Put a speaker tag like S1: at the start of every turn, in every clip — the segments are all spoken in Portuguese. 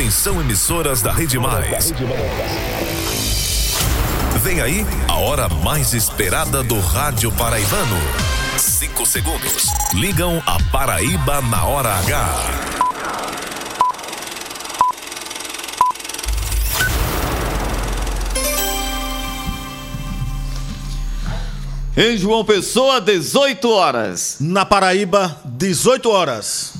S1: Atenção emissoras da Rede Mais. Vem aí a hora mais esperada do rádio paraibano. Cinco segundos. Ligam a Paraíba na hora H.
S2: Em João Pessoa, 18 horas.
S3: Na Paraíba, 18 horas.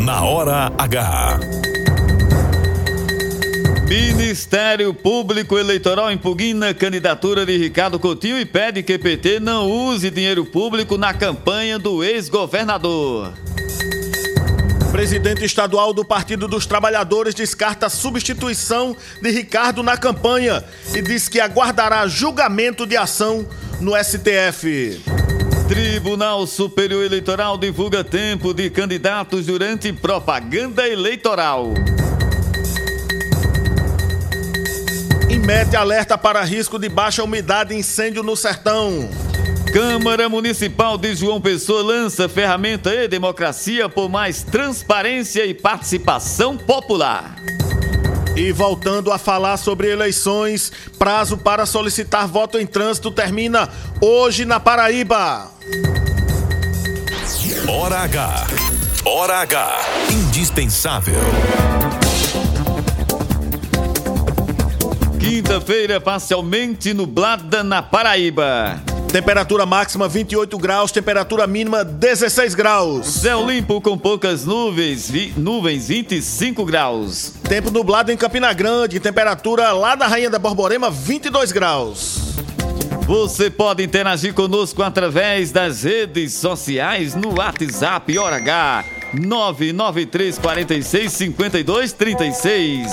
S1: Na Hora H.
S2: Ministério Público Eleitoral impugna a candidatura de Ricardo Coutinho e pede que PT não use dinheiro público na campanha do ex-governador.
S3: Presidente estadual do Partido dos Trabalhadores descarta a substituição de Ricardo na campanha e diz que aguardará julgamento de ação no STF.
S2: Tribunal Superior Eleitoral divulga tempo de candidatos durante propaganda eleitoral.
S3: Imete alerta para risco de baixa umidade e incêndio no sertão.
S2: Câmara Municipal de João Pessoa lança ferramenta e democracia por mais transparência e participação popular.
S3: E voltando a falar sobre eleições, prazo para solicitar voto em trânsito termina hoje na Paraíba.
S1: Hora H. Hora H. Indispensável.
S2: Quinta-feira parcialmente nublada na Paraíba.
S3: Temperatura máxima 28 graus, temperatura mínima 16 graus.
S2: Céu limpo com poucas nuvens, vi- nuvens 25 graus.
S3: Tempo nublado em Campina Grande, temperatura lá da Rainha da Borborema 22 graus.
S2: Você pode interagir conosco através das redes sociais no WhatsApp Hora H 993 46 52 36.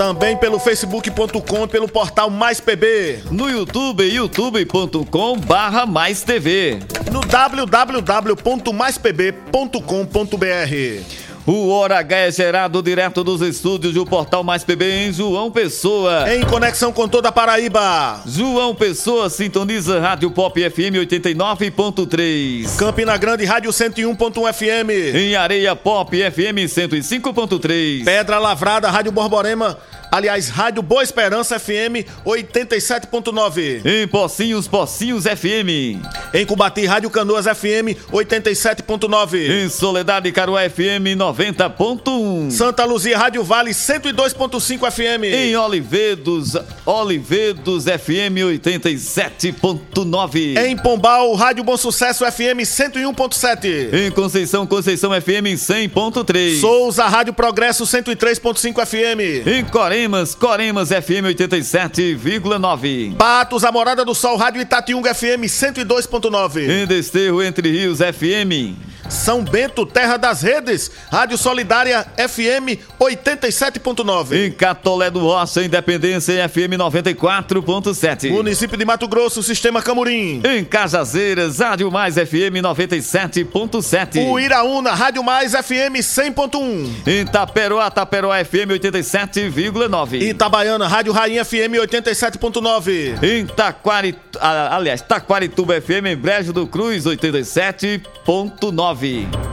S3: Também pelo facebook.com e pelo portal Mais PB.
S2: No YouTube, youtube.com barra mais TV.
S3: No www.maispb.com.br.
S2: O Hora H é gerado direto dos estúdios do Portal Mais PB em João Pessoa.
S3: Em conexão com toda a Paraíba.
S2: João Pessoa sintoniza Rádio Pop FM 89.3.
S3: Campina Grande, Rádio 101.1 FM.
S2: Em Areia Pop FM 105.3.
S3: Pedra Lavrada, Rádio Borborema. Aliás, Rádio Boa Esperança FM 87.9.
S2: Em Pocinhos, Pocinhos FM.
S3: Em Cubati, Rádio Canoas FM 87.9.
S2: Em Soledade, Caruá FM 90.1.
S3: Santa Luzia, Rádio Vale 102.5 FM.
S2: Em Olivedos, Olivedos FM 87.9.
S3: Em Pombal, Rádio Bom Sucesso FM 101.7.
S2: Em Conceição, Conceição FM 100.3.
S3: Souza, Rádio Progresso 103.5 FM.
S2: Em Coremas, Coremas FM 87,9.
S3: Patos, a Morada do Sol, Rádio Itatiunga FM 102.9.
S2: Em Desterro, Entre Rios FM.
S3: São Bento, terra das redes, Rádio Solidária FM 87.9.
S2: Em Catolé do Roça, Independência FM 94.7.
S3: Município de Mato Grosso, Sistema Camurim.
S2: Em Cajazeiras, Rádio Mais FM 97.7.
S3: Uiraúna, Rádio Mais FM 100.1.
S2: Em Taperoá, Taperoá FM 87,9.
S3: Itabaiana, Rádio Rainha FM 87.9.
S2: Em Taquari, aliás, Taquarituba FM, em Brejo do Cruz 87.9.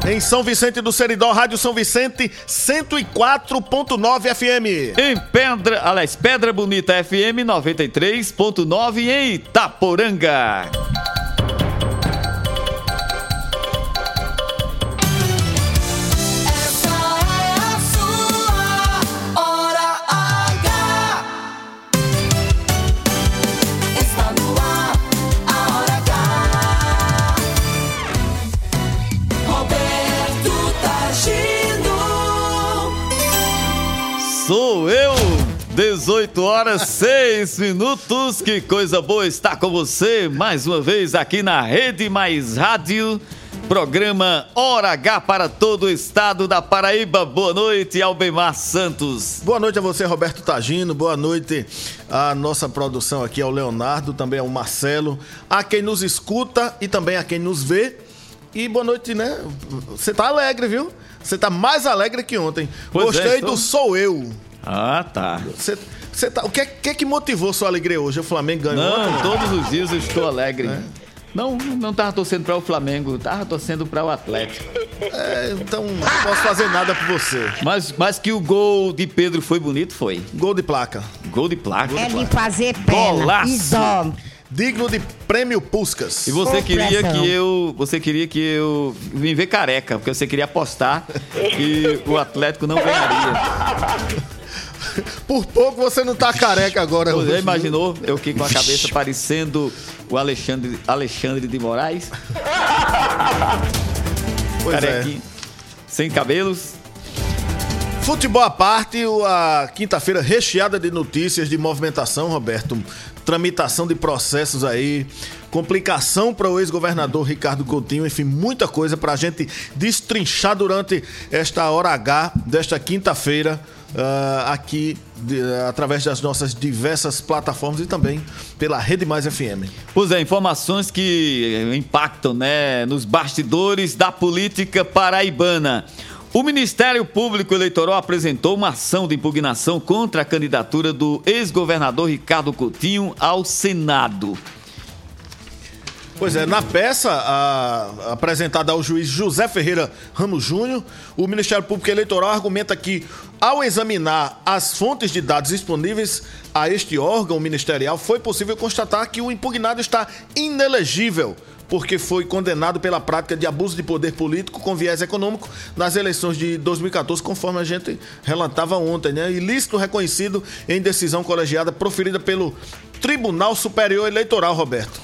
S3: Em São Vicente do Seridó, Rádio São Vicente 104.9 FM.
S2: Em Pedra, aliás, Pedra Bonita FM 93.9 em Itaporanga. 18 horas 6 minutos. Que coisa boa estar com você mais uma vez aqui na Rede Mais Rádio. Programa Hora H para todo o estado da Paraíba. Boa noite, Albemar Santos.
S3: Boa noite a você, Roberto Tagino. Boa noite à nossa produção aqui, ao Leonardo, também ao Marcelo, a quem nos escuta e também a quem nos vê. E boa noite, né? Você tá alegre, viu? Você tá mais alegre que ontem.
S2: Pois é,
S3: Gostei
S2: estou.
S3: do Sou Eu.
S2: Ah, tá.
S3: Você, você tá, o que, é- que é que motivou sua alegria hoje? O Flamengo ganhou ontem?
S2: Não, todos os dias eu estou alegre. Não, não tava torcendo para o Flamengo, tava torcendo para o Atlético.
S3: É, então não posso fazer nada por você.
S2: Mas, mas que o gol de Pedro foi bonito, foi.
S3: Gol de placa.
S2: Gol de placa.
S4: É de fazer pena
S2: Golaço.
S4: e dó.
S3: Digno de prêmio Puscas.
S2: E você queria que eu, você queria que eu me ver careca, porque você queria apostar que o Atlético não ganharia.
S3: Por pouco você não tá careca agora.
S2: Você já
S3: viu?
S2: imaginou eu aqui com a cabeça parecendo o Alexandre, Alexandre de Moraes,
S3: Pois é.
S2: carequinho, sem cabelos?
S3: Futebol à parte, a quinta-feira recheada de notícias de movimentação, Roberto. Tramitação de processos aí, complicação para o ex-governador Ricardo Coutinho, enfim, muita coisa para a gente destrinchar durante esta hora H desta quinta-feira, ah, aqui de- através das nossas diversas plataformas e também pela Rede Mais FM.
S2: Pois é, informações que eh, impactam né, nos bastidores da política paraibana. O Ministério Público Eleitoral apresentou uma ação de impugnação contra a candidatura do ex-governador Ricardo Coutinho ao Senado.
S3: Pois é, na peça a- apresentada ao juiz José Ferreira Ramos Júnior, o Ministério Público Eleitoral argumenta que, ao examinar as fontes de dados disponíveis a este órgão ministerial, foi possível constatar que o impugnado está inelegível, porque foi condenado pela prática de abuso de poder político com viés econômico nas eleições de 2014, conforme a gente relatava ontem, né? Ilícito reconhecido em decisão colegiada proferida pelo Tribunal Superior Eleitoral, Roberto.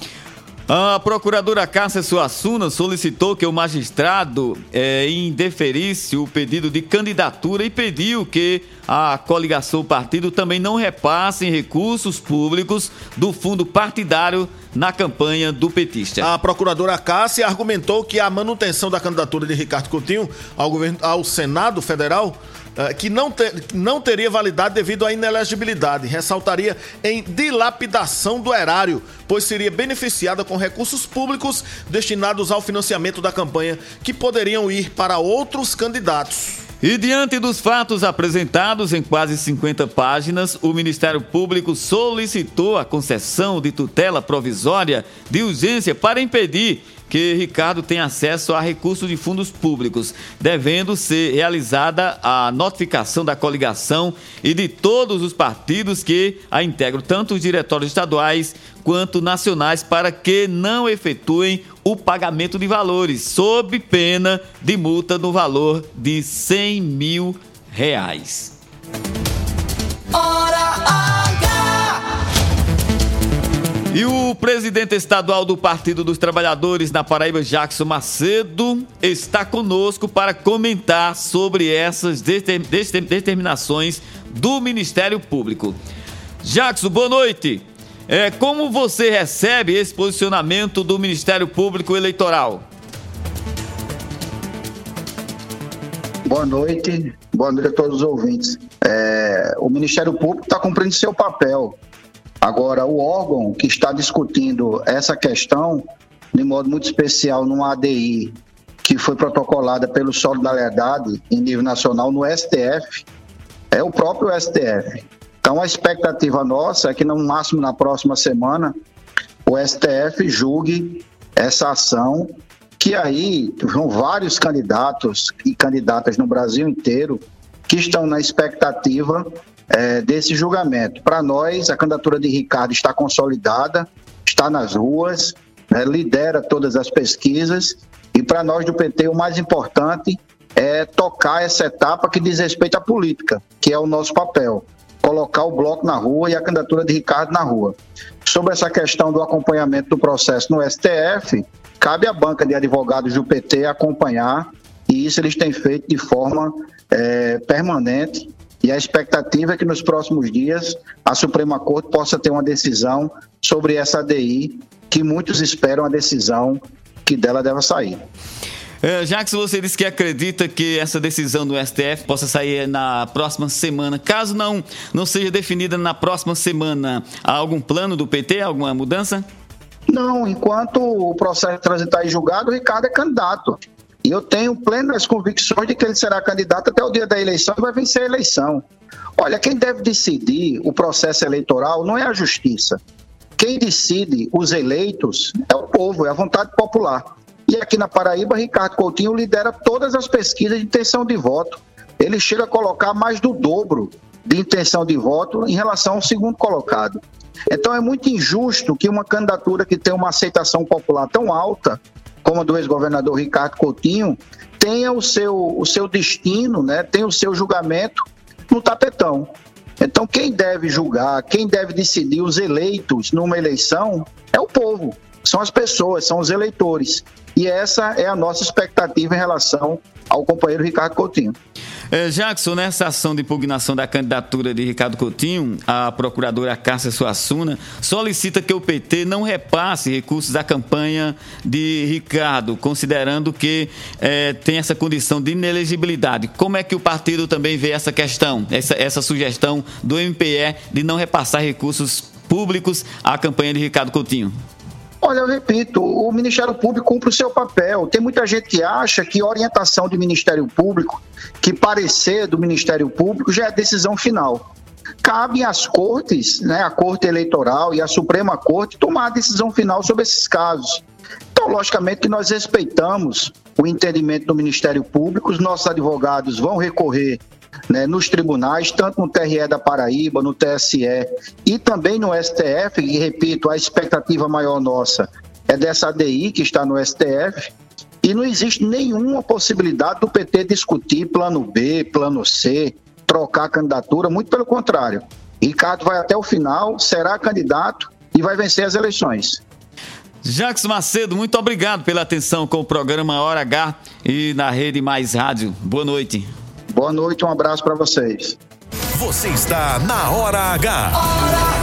S2: A procuradora Cássia Suassuna solicitou que o magistrado eh, indeferisse o pedido de candidatura e pediu que a coligação partido também não repasse recursos públicos do fundo partidário na campanha do petista.
S3: A procuradora Cássia argumentou que a manutenção da candidatura de Ricardo Coutinho ao, governo, ao Senado Federal eh, que não, te- não teria validade devido à inelegibilidade. Ressaltaria em dilapidação do erário, pois seria beneficiada com recursos públicos destinados ao financiamento da campanha, que poderiam ir para outros candidatos.
S2: E diante dos fatos apresentados em quase 50 páginas, o Ministério Público solicitou a concessão de tutela provisória de urgência para impedir que Ricardo tenha acesso a recursos de fundos públicos, devendo ser realizada a notificação da coligação e de todos os partidos que a integram, tanto os diretórios estaduais quanto nacionais, para que não efetuem o pagamento de valores, sob pena de multa no valor de 100 mil reais.
S5: Hora
S2: E o presidente estadual do Partido dos Trabalhadores na Paraíba, Jackson Macedo, está conosco para comentar sobre essas deter- deter- determinações do Ministério Público. Jackson, boa noite. É, como você recebe esse posicionamento do Ministério Público Eleitoral?
S4: Boa noite, boa noite a todos os ouvintes. É, o Ministério Público está cumprindo seu papel. Agora, o órgão que está discutindo essa questão, de modo muito especial, numa ADI que foi protocolada pelo Solidariedade em nível nacional no STF, é o próprio STF. Então, a expectativa nossa é que, no máximo na próxima semana, o STF julgue essa ação que aí vão vários candidatos e candidatas no Brasil inteiro que estão na expectativa é, desse julgamento. Para nós, a candidatura de Ricardo está consolidada, está nas ruas, né, lidera todas as pesquisas e para nós do PT o mais importante é tocar essa etapa que diz respeito à política, que é o nosso papel. Colocar o bloco na rua e a candidatura de Ricardo na rua. Sobre essa questão do acompanhamento do processo no STF, cabe à banca de advogados do PT acompanhar, e isso eles têm feito de forma é, permanente. E a expectativa é que nos próximos dias a Suprema Corte possa ter uma decisão sobre essa ADI, que muitos esperam a decisão que dela deva sair.
S2: É, Jackson, você disse que acredita que essa decisão do STF possa sair na próxima semana. Caso não, não seja definida na próxima semana, há algum plano do PT, alguma mudança?
S4: Não, enquanto o processo transitar em julgado, o Ricardo é candidato. E eu tenho plenas convicções de que ele será candidato até o dia da eleição e vai vencer a eleição. Olha, quem deve decidir o processo eleitoral não é a justiça. Quem decide os eleitos é o povo, é a vontade popular. E aqui na Paraíba, Ricardo Coutinho lidera todas as pesquisas de intenção de voto. Ele chega a colocar mais do dobro de intenção de voto em relação ao segundo colocado. Então é muito injusto que uma candidatura que tem uma aceitação popular tão alta, como do ex-governador Ricardo Coutinho, tenha o seu, o seu destino, né, tenha o seu julgamento no tapetão. Então quem deve julgar, quem deve decidir os eleitos numa eleição é o povo, são as pessoas, são os eleitores. E essa é a nossa expectativa em relação ao companheiro Ricardo Coutinho.
S2: É, Jackson, nessa ação de impugnação da candidatura de Ricardo Coutinho, a procuradora Cássia Suassuna solicita que o PT não repasse recursos da campanha de Ricardo, considerando que é, tem essa condição de inelegibilidade. Como é que o partido também vê essa questão, essa, essa sugestão do MPE de não repassar recursos públicos à campanha de Ricardo Coutinho?
S4: Olha, eu repito, o Ministério Público cumpre o seu papel. Tem muita gente que acha que orientação do Ministério Público, que parecer do Ministério Público já é decisão final. Cabe às cortes, né, a Corte Eleitoral e a Suprema Corte, tomar a decisão final sobre esses casos. Então, logicamente que nós respeitamos o entendimento do Ministério Público, os nossos advogados vão recorrer né, nos tribunais, tanto no TRE da Paraíba, no TSE e também no STF, e repito, a expectativa maior nossa é dessa ADI que está no STF, e não existe nenhuma possibilidade do PT discutir plano B, plano C, trocar candidatura, muito pelo contrário. Ricardo vai até o final, será candidato e vai vencer as eleições.
S2: Jacques Macedo, muito obrigado pela atenção com o programa Hora H e na Rede Mais Rádio. Boa noite.
S4: Boa noite, um abraço para vocês.
S1: Você está na Hora H.
S5: Hora H.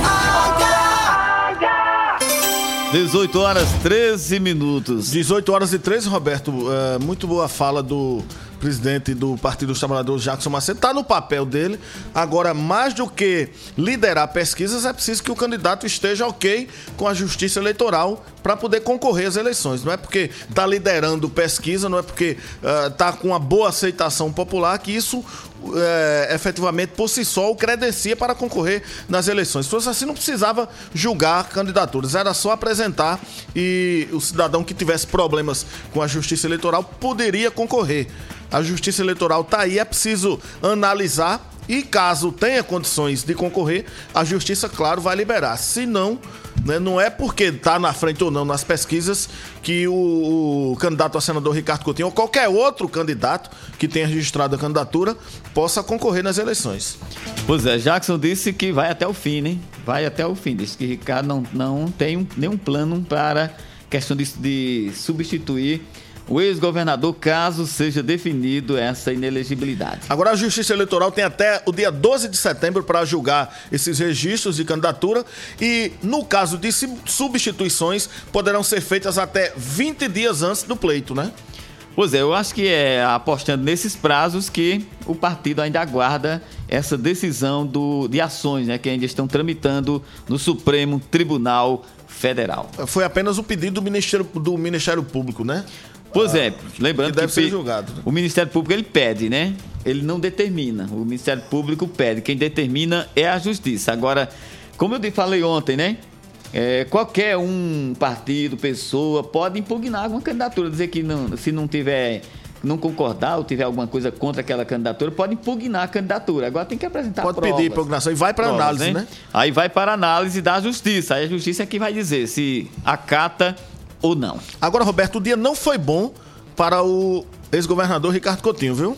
S2: 18 horas 13 minutos.
S3: 18 horas e 13, Roberto. É, muito boa fala do presidente do Partido dos Trabalhadores, Jackson Macedo, está no papel dele. Agora, mais do que liderar pesquisas, é preciso que o candidato esteja ok com a justiça eleitoral para poder concorrer às eleições. Não é porque está liderando pesquisa, não é porque está com uma boa aceitação popular que isso é, efetivamente por si só o credencia para concorrer nas eleições. Se fosse assim, não precisava julgar candidaturas, era só apresentar e o cidadão que tivesse problemas com a justiça eleitoral poderia concorrer. A justiça eleitoral está aí, é preciso analisar e caso tenha condições de concorrer, a justiça, claro, vai liberar. Se não, né, não é porque está na frente ou não nas pesquisas que o, o, candidato a senador Ricardo Coutinho ou qualquer outro candidato que tenha registrado a candidatura possa concorrer nas eleições.
S2: Pois é, Jackson disse que vai até o fim, né? Vai até o fim. Disse que Ricardo não, não tem um, nenhum plano para questão de, de substituir o ex-governador, caso seja definido essa inelegibilidade.
S3: Agora a Justiça Eleitoral tem até o dia 12 de setembro para julgar esses registros de candidatura e, no caso de substituições, poderão ser feitas até 20 dias antes do pleito, né?
S2: Pois é, eu acho que é apostando nesses prazos que o partido ainda aguarda essa decisão do, de ações né, que ainda estão tramitando no Supremo Tribunal Federal.
S3: Foi apenas o pedido do Ministério, do Ministério Público, né?
S2: Pois é, lembrando
S3: que deve
S2: que
S3: ser julgado, né?
S2: o Ministério Público ele pede, né? Ele não determina. O Ministério Público pede. Quem determina é a Justiça. Agora, como eu falei ontem, né? É, qualquer um partido, pessoa, pode impugnar alguma candidatura, dizer que não, se não tiver, não concordar ou tiver alguma coisa contra aquela candidatura, pode impugnar a candidatura. Agora tem que apresentar
S3: Pode
S2: provas.
S3: pedir impugnação e vai para
S2: Provas,
S3: análise, né?
S2: Aí vai para análise da justiça. Aí a justiça é que vai dizer se acata ou não.
S3: Agora, Roberto, o dia não foi bom para o ex-governador Ricardo Coutinho, viu?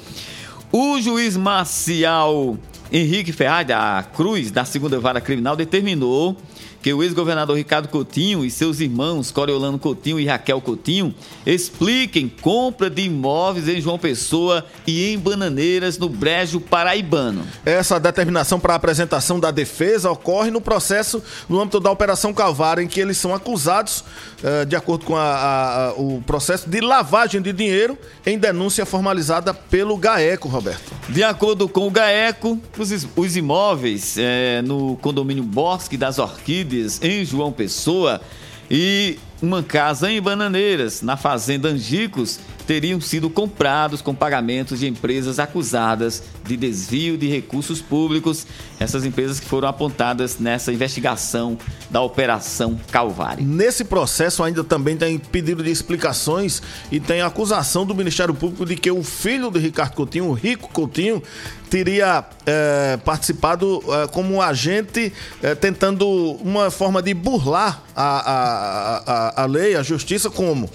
S2: O juiz marcial Henrique Ferraz da Cruz, da segunda vara criminal, determinou que o ex-governador Ricardo Coutinho e seus irmãos Coriolano Coutinho e Raquel Coutinho expliquem compra de imóveis em João Pessoa e em Bananeiras, no Brejo Paraibano.
S3: Essa determinação para a apresentação da defesa ocorre no processo no âmbito da Operação Calvário, em que eles são acusados, eh, de acordo com a- a- a- o processo, de lavagem de dinheiro em denúncia formalizada pelo GAECO, Roberto.
S2: De acordo com o GAECO, os, os imóveis eh, no condomínio Bosque das Orquídeas, em João Pessoa, e uma casa em Bananeiras, na fazenda Angicos, teriam sido comprados com pagamentos de empresas acusadas de desvio de recursos públicos. Essas empresas que foram apontadas nessa investigação da Operação Calvário.
S3: Nesse processo ainda também tem pedido de explicações e tem acusação do Ministério Público de que o filho de Ricardo Coutinho, o Rico Coutinho, teria eh, participado eh, como um agente eh, tentando uma forma de burlar a, a, a, a lei, a justiça, como?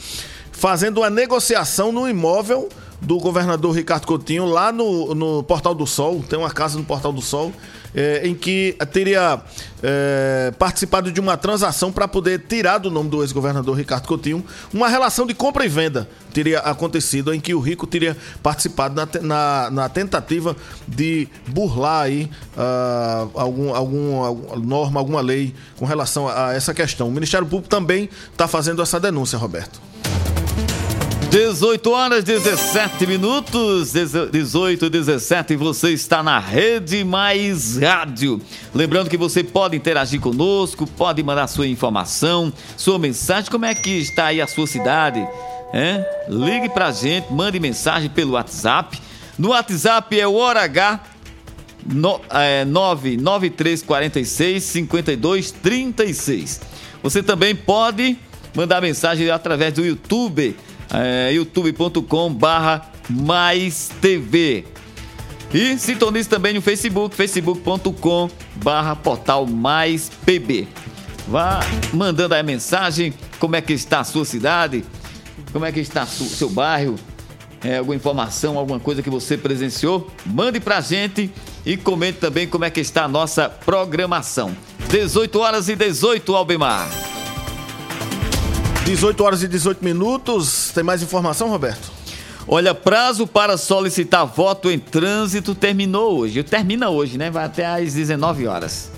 S3: Fazendo uma negociação no imóvel do governador Ricardo Coutinho lá no, no Portal do Sol, tem uma casa no Portal do Sol, eh, em que teria eh, participado de uma transação para poder tirar do nome do ex-governador Ricardo Coutinho uma relação de compra e venda teria acontecido em que o Rico teria participado na, na, na tentativa de burlar aí ah, algum, algum, alguma norma, alguma lei com relação a essa questão. O Ministério Público também está fazendo essa denúncia, Roberto.
S2: 18 horas 17 minutos, 18 17, você está na Rede Mais Rádio. Lembrando que você pode interagir conosco, pode mandar sua informação, sua mensagem, como é que está aí a sua cidade? hein? Ligue pra gente, mande mensagem pelo WhatsApp. No WhatsApp é o Hora H no, é, 99346 5236. Você também pode mandar mensagem através do YouTube, é, youtube.com barra mais TV. E sintonize também no Facebook, facebook.com barra portal mais PB. Vá mandando aí a mensagem, como é que está a sua cidade, como é que está o seu bairro, é, alguma informação, alguma coisa que você presenciou, mande pra gente e comente também como é que está a nossa programação. 18 horas e 18, Albemar.
S3: 18 horas e 18 minutos. Tem mais informação, Roberto?
S2: Olha, prazo para solicitar voto em trânsito terminou hoje. Termina hoje, né? Vai até às 19 horas.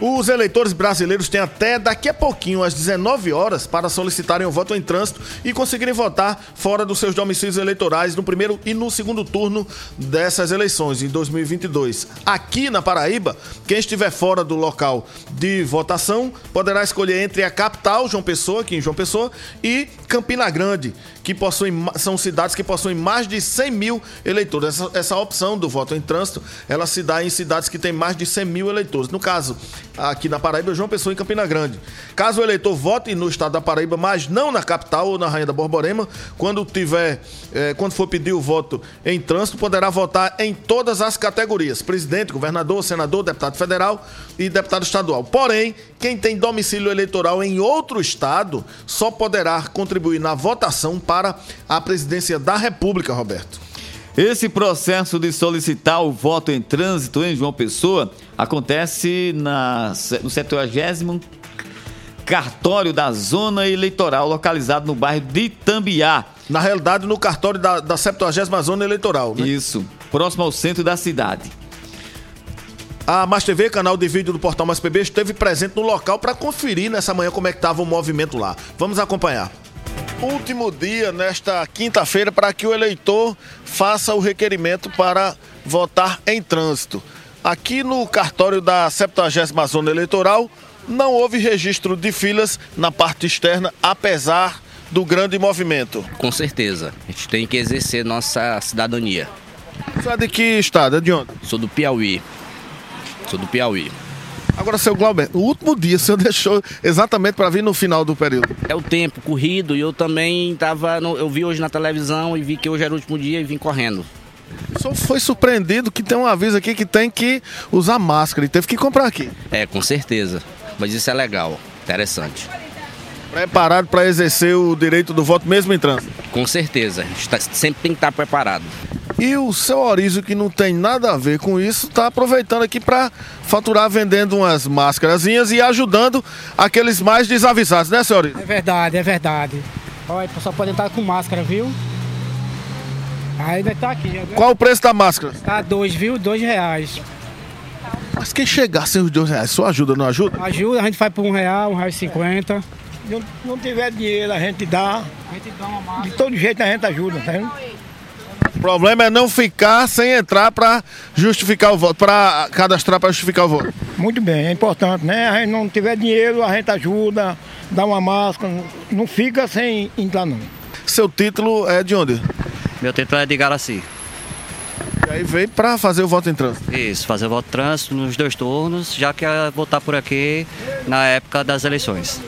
S3: Os eleitores brasileiros têm até daqui a pouquinho, às 19 horas, para solicitarem o voto em trânsito e conseguirem votar fora dos seus domicílios eleitorais no primeiro e no segundo turno dessas eleições, em 2022. Aqui na Paraíba, quem estiver fora do local de votação poderá escolher entre a capital, João Pessoa, aqui em João Pessoa, e Campina Grande, que possuem, são cidades que possuem mais de 100 mil eleitores. Essa, essa opção do voto em trânsito, ela se dá em cidades que têm mais de 100 mil eleitores. No caso, aqui na Paraíba, João Pessoa em Campina Grande. Caso o eleitor vote no estado da Paraíba, mas não na capital ou na Rainha da Borborema, quando tiver, eh, quando for pedir o voto em trânsito, poderá votar em todas as categorias: presidente, governador, senador, deputado federal e deputado estadual. Porém, quem tem domicílio eleitoral em outro estado só poderá contribuir na votação para a presidência da República, Roberto.
S2: Esse processo de solicitar o voto em trânsito em João Pessoa acontece na, no 70 cartório da zona eleitoral, localizado no bairro de Tambiá.
S3: Na realidade, no cartório da, da 70 Zona Eleitoral. Né?
S2: Isso, próximo ao centro da cidade.
S3: A Mais TV, canal de vídeo do Portal Mais PB, esteve presente no local para conferir nessa manhã como é que estava o movimento lá. Vamos acompanhar. Último dia nesta quinta-feira para que o eleitor faça o requerimento para votar em trânsito. Aqui no cartório da 70 Zona Eleitoral não houve registro de filas na parte externa, apesar do grande movimento.
S6: Com certeza. A gente tem que exercer nossa cidadania.
S3: Você é de que estado? É de onde?
S6: Sou do Piauí. Sou do Piauí.
S3: Agora, seu Glauber, o último dia o senhor deixou exatamente para vir no final do período.
S6: É o tempo corrido e eu também tava. No, eu vi hoje na televisão e vi que hoje era o último dia e vim correndo.
S3: O senhor foi surpreendido que tem um aviso aqui que tem que usar máscara e teve que comprar aqui.
S6: É, com certeza. Mas isso é legal, interessante.
S3: Preparado para exercer o direito do voto mesmo em trânsito.
S6: Com certeza. A gente tá- sempre tem que estar preparado.
S3: E o seu Orísio, que não tem nada a ver com isso, está aproveitando aqui para faturar vendendo umas máscarazinhas e ajudando aqueles mais desavisados, né, seu Orísio?
S7: É verdade, é verdade. Olha, só pode entrar com máscara, viu? Ainda tá aqui. Agora
S3: Qual o preço da máscara?
S7: Tá dois, viu? Dois reais.
S3: Mas quem chegar sem os dois reais, só ajuda, não ajuda?
S7: Ajuda, a gente faz por um real, um real e cinquenta.
S8: Não, não tiver dinheiro, a gente dá.
S7: A gente dá uma máscara.
S8: De todo jeito a gente ajuda, tá vendo?
S3: O problema é não ficar sem entrar para justificar o voto, para cadastrar para justificar o voto.
S8: Muito bem, é importante, né? A gente não tiver dinheiro, a gente ajuda, dá uma máscara, não fica sem entrar não.
S3: Seu título é de onde?
S9: Meu título é de Garaci.
S3: E aí veio para fazer o voto em trânsito.
S9: Isso, fazer voto de trânsito nos dois turnos, já que ia votar por aqui na época das eleições.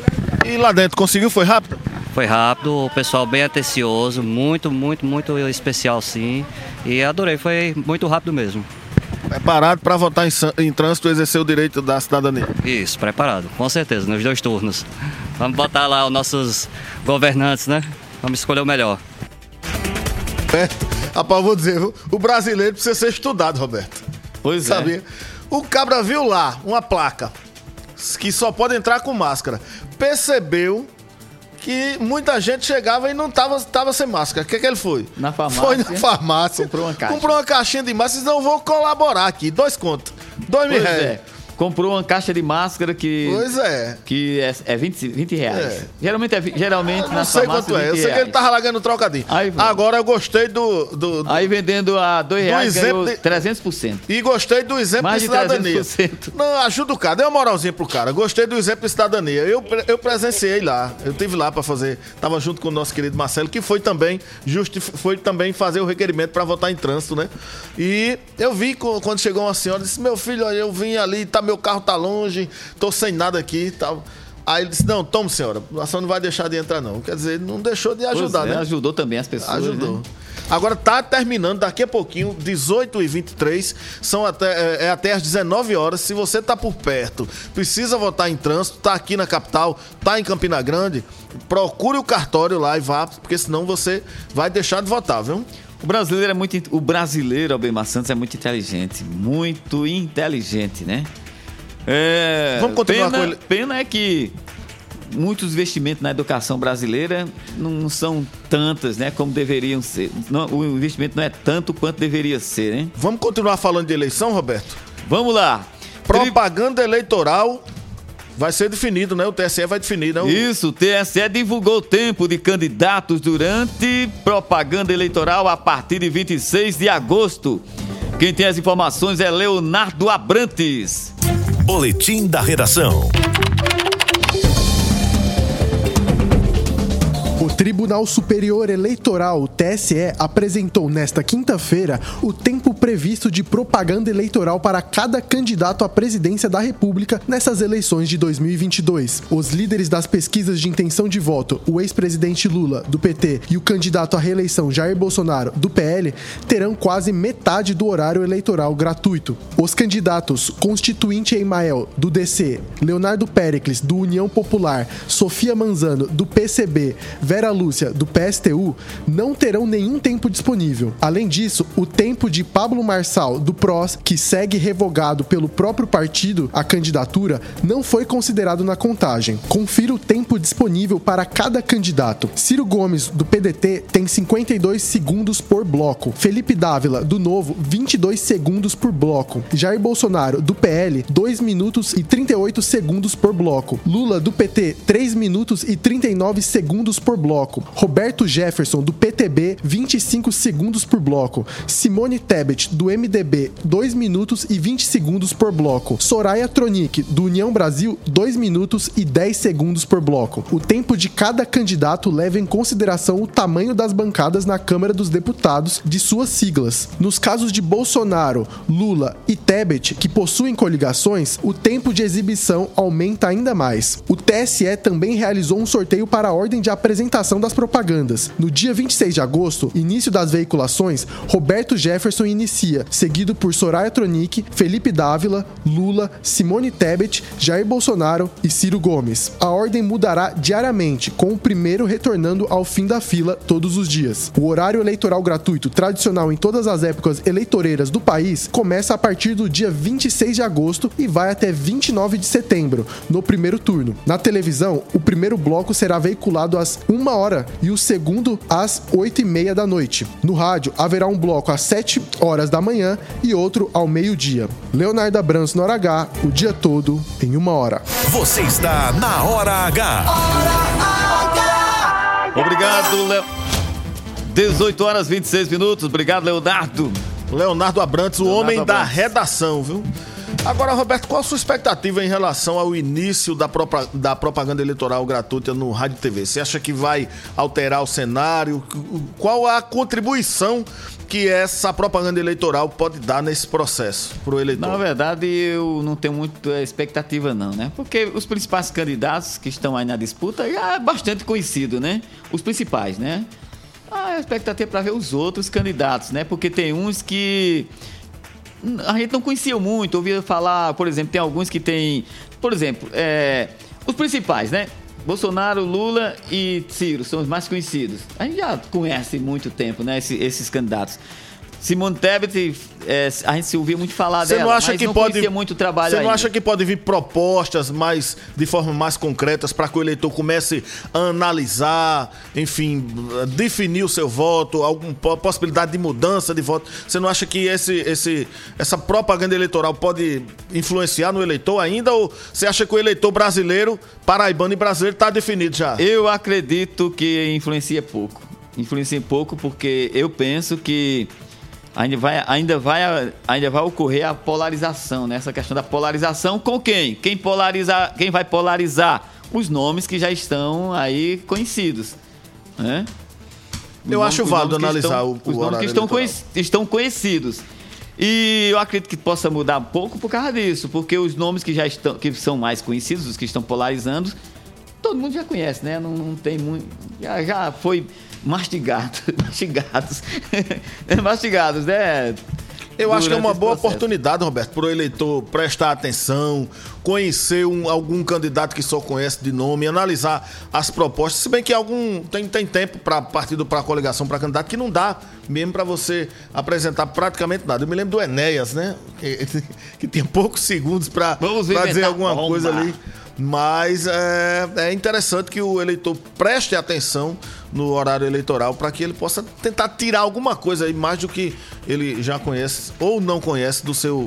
S3: E lá dentro conseguiu? Foi rápido?
S9: Foi rápido, o pessoal bem atencioso, muito, muito, muito especial sim. E adorei, foi muito rápido mesmo.
S3: Preparado para votar em, em trânsito e exercer o direito da cidadania.
S9: Isso, preparado, com certeza, nos dois turnos. Vamos botar lá os nossos governantes, né? Vamos escolher o melhor.
S3: É, rapaz, eu vou dizer, viu? o brasileiro precisa ser estudado, Roberto.
S2: Pois é.
S3: Sabia? O cabra viu lá uma placa que só pode entrar com máscara. Percebeu que muita gente chegava e não tava, tava sem máscara. O que, que ele foi?
S2: Na farmácia.
S3: Foi na farmácia.
S2: Comprou uma caixa.
S3: Comprou uma caixinha de máscara e disse, não, vou colaborar aqui. Dois contos. Dois mil
S2: Pois
S3: reais.
S2: é. Comprou uma caixa de máscara que.
S3: Pois é.
S2: Que é, é 20, 20 reais.
S3: É.
S2: Geralmente, é, geralmente
S3: Não
S2: na
S3: sei
S2: farmácia
S3: quanto é. Eu
S2: 20
S3: sei que ele
S2: reais.
S3: tava largando trocadinho.
S2: Aí.
S3: Agora eu gostei do. do, do-
S2: Aí vendendo a 2 reais
S3: exemplo de-
S2: 300%.
S3: E gostei do exemplo
S2: Mais
S3: de
S2: de
S3: cidadania.
S2: 300%.
S3: Não, ajuda o cara, dê uma moralzinha pro cara. Gostei do exemplo de cidadania. Eu, eu presenciei lá. Eu tive lá pra fazer. Tava junto com o nosso querido Marcelo, que foi também justif- foi também fazer o requerimento pra votar em trânsito, né? E eu vi quando chegou uma senhora, disse: Meu filho, eu vim ali, tá, meu carro tá longe, tô sem nada aqui e tal. Aí ele disse: Não, toma, senhora, a senhora não vai deixar de entrar, não. Quer dizer, não deixou de ajudar,
S2: Pois é,
S3: né?
S2: Ajudou também as pessoas.
S3: Ajudou.
S2: né?
S3: Agora tá terminando daqui a pouquinho, 18 e 23 são até, é, é até às 19 horas. Se você tá por perto, precisa votar em trânsito, tá aqui na capital, tá em Campina Grande, procure o cartório lá e vá, porque senão você vai deixar de votar, viu?
S2: O brasileiro é muito. O brasileiro, Albemar Santos, é muito inteligente. Muito inteligente, né? É,
S3: Vamos continuar
S2: pena,
S3: com ele.
S2: Pena é que muitos investimentos na educação brasileira não são tantas, né? Como deveriam ser. Não, o investimento não é tanto quanto deveria ser, né?
S3: Vamos continuar falando de eleição, Roberto?
S2: Vamos lá.
S3: Propaganda eleitoral vai ser definido, né? O TSE vai definir, né? O-
S2: Isso, o TSE divulgou o tempo de candidatos durante propaganda eleitoral a partir de 26 de agosto. Quem tem as informações é Leonardo Abrantes.
S1: Boletim da redação.
S10: Tribunal Superior Eleitoral, TSE, apresentou nesta quinta-feira o tempo previsto de propaganda eleitoral para cada candidato à presidência da República nessas eleições de 2022. Os líderes das pesquisas de intenção de voto, o ex-presidente Lula, do PT, e o candidato à reeleição Jair Bolsonaro, do PL, terão quase metade do horário eleitoral gratuito. Os candidatos Constituinte Emael, do DC, Leonardo Pericles, do União Popular, Sofia Manzano, do PCB, Vera Lúcia, do PSTU, não terão nenhum tempo disponível. Além disso, o tempo de Pablo Marçal, do PROS, que segue revogado pelo próprio partido a candidatura, não foi considerado na contagem. Confira o tempo disponível para cada candidato. Ciro Gomes, do PDT, tem 52 segundos por bloco. Felipe Dávila, do Novo, 22 segundos por bloco. Jair Bolsonaro, do PL, 2 minutos e 38 segundos por bloco. Lula, do PT, 3 minutos e 39 segundos por bloco. Roberto Jefferson, do PTB, 25 segundos por bloco. Simone Tebet, do MDB, 2 minutos e 20 segundos por bloco. Soraya Tronic, do União Brasil, 2 minutos e 10 segundos por bloco. O tempo de cada candidato leva em consideração o tamanho das bancadas na Câmara dos Deputados de suas siglas. Nos casos de Bolsonaro, Lula e Tebet, que possuem coligações, o tempo de exibição aumenta ainda mais. O TSE também realizou um sorteio para a ordem de apresentação das propagandas. No dia 26 de agosto, início das veiculações, Roberto Jefferson inicia, seguido por Soraya Tronic, Felipe Dávila, Lula, Simone Tebet, Jair Bolsonaro e Ciro Gomes. A ordem mudará diariamente, com o primeiro retornando ao fim da fila todos os dias. O horário eleitoral gratuito tradicional em todas as épocas eleitoreiras do país começa a partir do dia 26 de agosto e vai até 29 de setembro, no primeiro turno. Na televisão, o primeiro bloco será veiculado às 1 hora e o segundo às 8 e meia da noite. No rádio, haverá um bloco às 7 horas da manhã e outro ao meio-dia. Leonardo Abranço no hora H, o dia todo em uma hora.
S1: Você está na Hora H.
S2: Obrigado, Léo. 18 horas 26 minutos. Obrigado, Leonardo.
S3: Leonardo Abrantes, o
S2: Leonardo
S3: homem da
S2: Abrantes.
S3: redação, viu? Agora, Roberto, qual a sua expectativa em relação ao início da, propa- da propaganda eleitoral gratuita no Rádio TV? Você acha que vai alterar o cenário? Qual a contribuição que essa propaganda eleitoral pode dar nesse processo para o eleitor?
S2: Na verdade, eu não tenho muita expectativa, não, né? Porque os principais candidatos que estão aí na disputa já é bastante conhecido, né? Os principais, né? A expectativa é para ver os outros candidatos, né? Porque tem uns que a gente não conhecia muito, ouvia falar, por exemplo, tem alguns que tem, por exemplo, é, os principais, né? Bolsonaro, Lula e Ciro são os mais conhecidos. A gente já conhece muito tempo, né? Esses, esses candidatos. Simone Tebet, é, a gente se ouvia muito falar
S3: Você
S2: dela,
S3: não acha
S2: mas
S3: que
S2: não
S3: pode
S2: muito trabalho
S3: Você não
S2: ainda.
S3: acha que pode vir propostas mais de forma mais concretas para que o eleitor comece a analisar, enfim, definir o seu voto, alguma possibilidade de mudança de voto? Você não acha que esse, esse, essa propaganda eleitoral pode influenciar no eleitor ainda ou você acha que o eleitor brasileiro, paraibano e brasileiro está definido já?
S2: Eu acredito que influencia pouco. Influencia pouco porque eu penso que ainda vai, ainda vai, ainda vai ocorrer a polarização, né? Essa questão da polarização com quem? Quem polarizar, quem vai polarizar? Os nomes que já estão aí conhecidos, né? Os
S3: Eu
S2: nomes-
S3: acho válido analisar
S2: estão-
S3: o- o
S2: os nomes que estão, conheci- estão conhecidos. E eu acredito que possa mudar um pouco por causa disso, porque os nomes que já estão, que são mais conhecidos, os que estão polarizando, todo mundo já conhece, né? Não, não tem muito. Já, já foi mastigado, mastigados. mastigados, né?
S3: Eu acho que é uma boa oportunidade, Roberto, para o eleitor prestar atenção, conhecer um- algum candidato que só conhece de nome, analisar as propostas. Se bem que algum tem, tem tempo para partido, para coligação, para candidato, que não dá mesmo para você apresentar praticamente nada. Eu me lembro do Enéas, né? Que, que tinha poucos segundos para dizer alguma
S2: bomba.
S3: coisa ali. Mas é, é interessante que o eleitor preste atenção no horário eleitoral para que ele possa tentar tirar alguma coisa aí mais do que ele já conhece ou não conhece do seu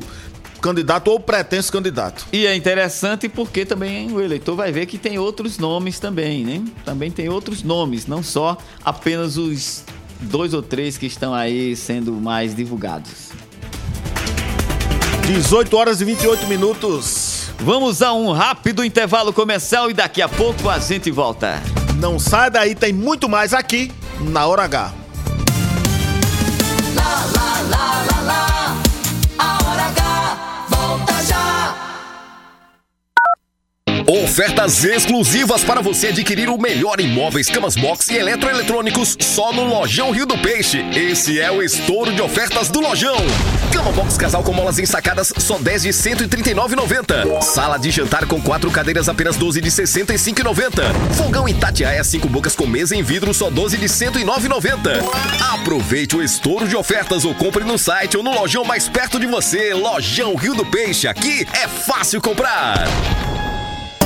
S3: candidato ou pretenso candidato.
S2: E é interessante porque também o eleitor vai ver que tem outros nomes também, né? Também tem outros nomes, não só apenas os dois ou três que estão aí sendo mais divulgados.
S3: 18 horas e 28 minutos.
S2: Vamos a um rápido intervalo comercial e daqui a pouco a gente volta.
S3: Não sai daí, tem muito mais aqui na Hora H.
S5: Lá, lá, lá.
S11: Ofertas exclusivas para você adquirir o melhor em móveis, camas box e eletroeletrônicos só no Lojão Rio do Peixe. Esse é o estouro de ofertas do Lojão. Cama box casal com molas ensacadas só 10 de 139,90. Sala de jantar com quatro cadeiras apenas 12 de 65,90. Fogão Itatiaia 5 bocas com mesa em vidro só 12 de 109,90. Aproveite o estouro de ofertas ou compre no site ou no lojão mais perto de você. Lojão Rio do Peixe. Aqui é fácil comprar.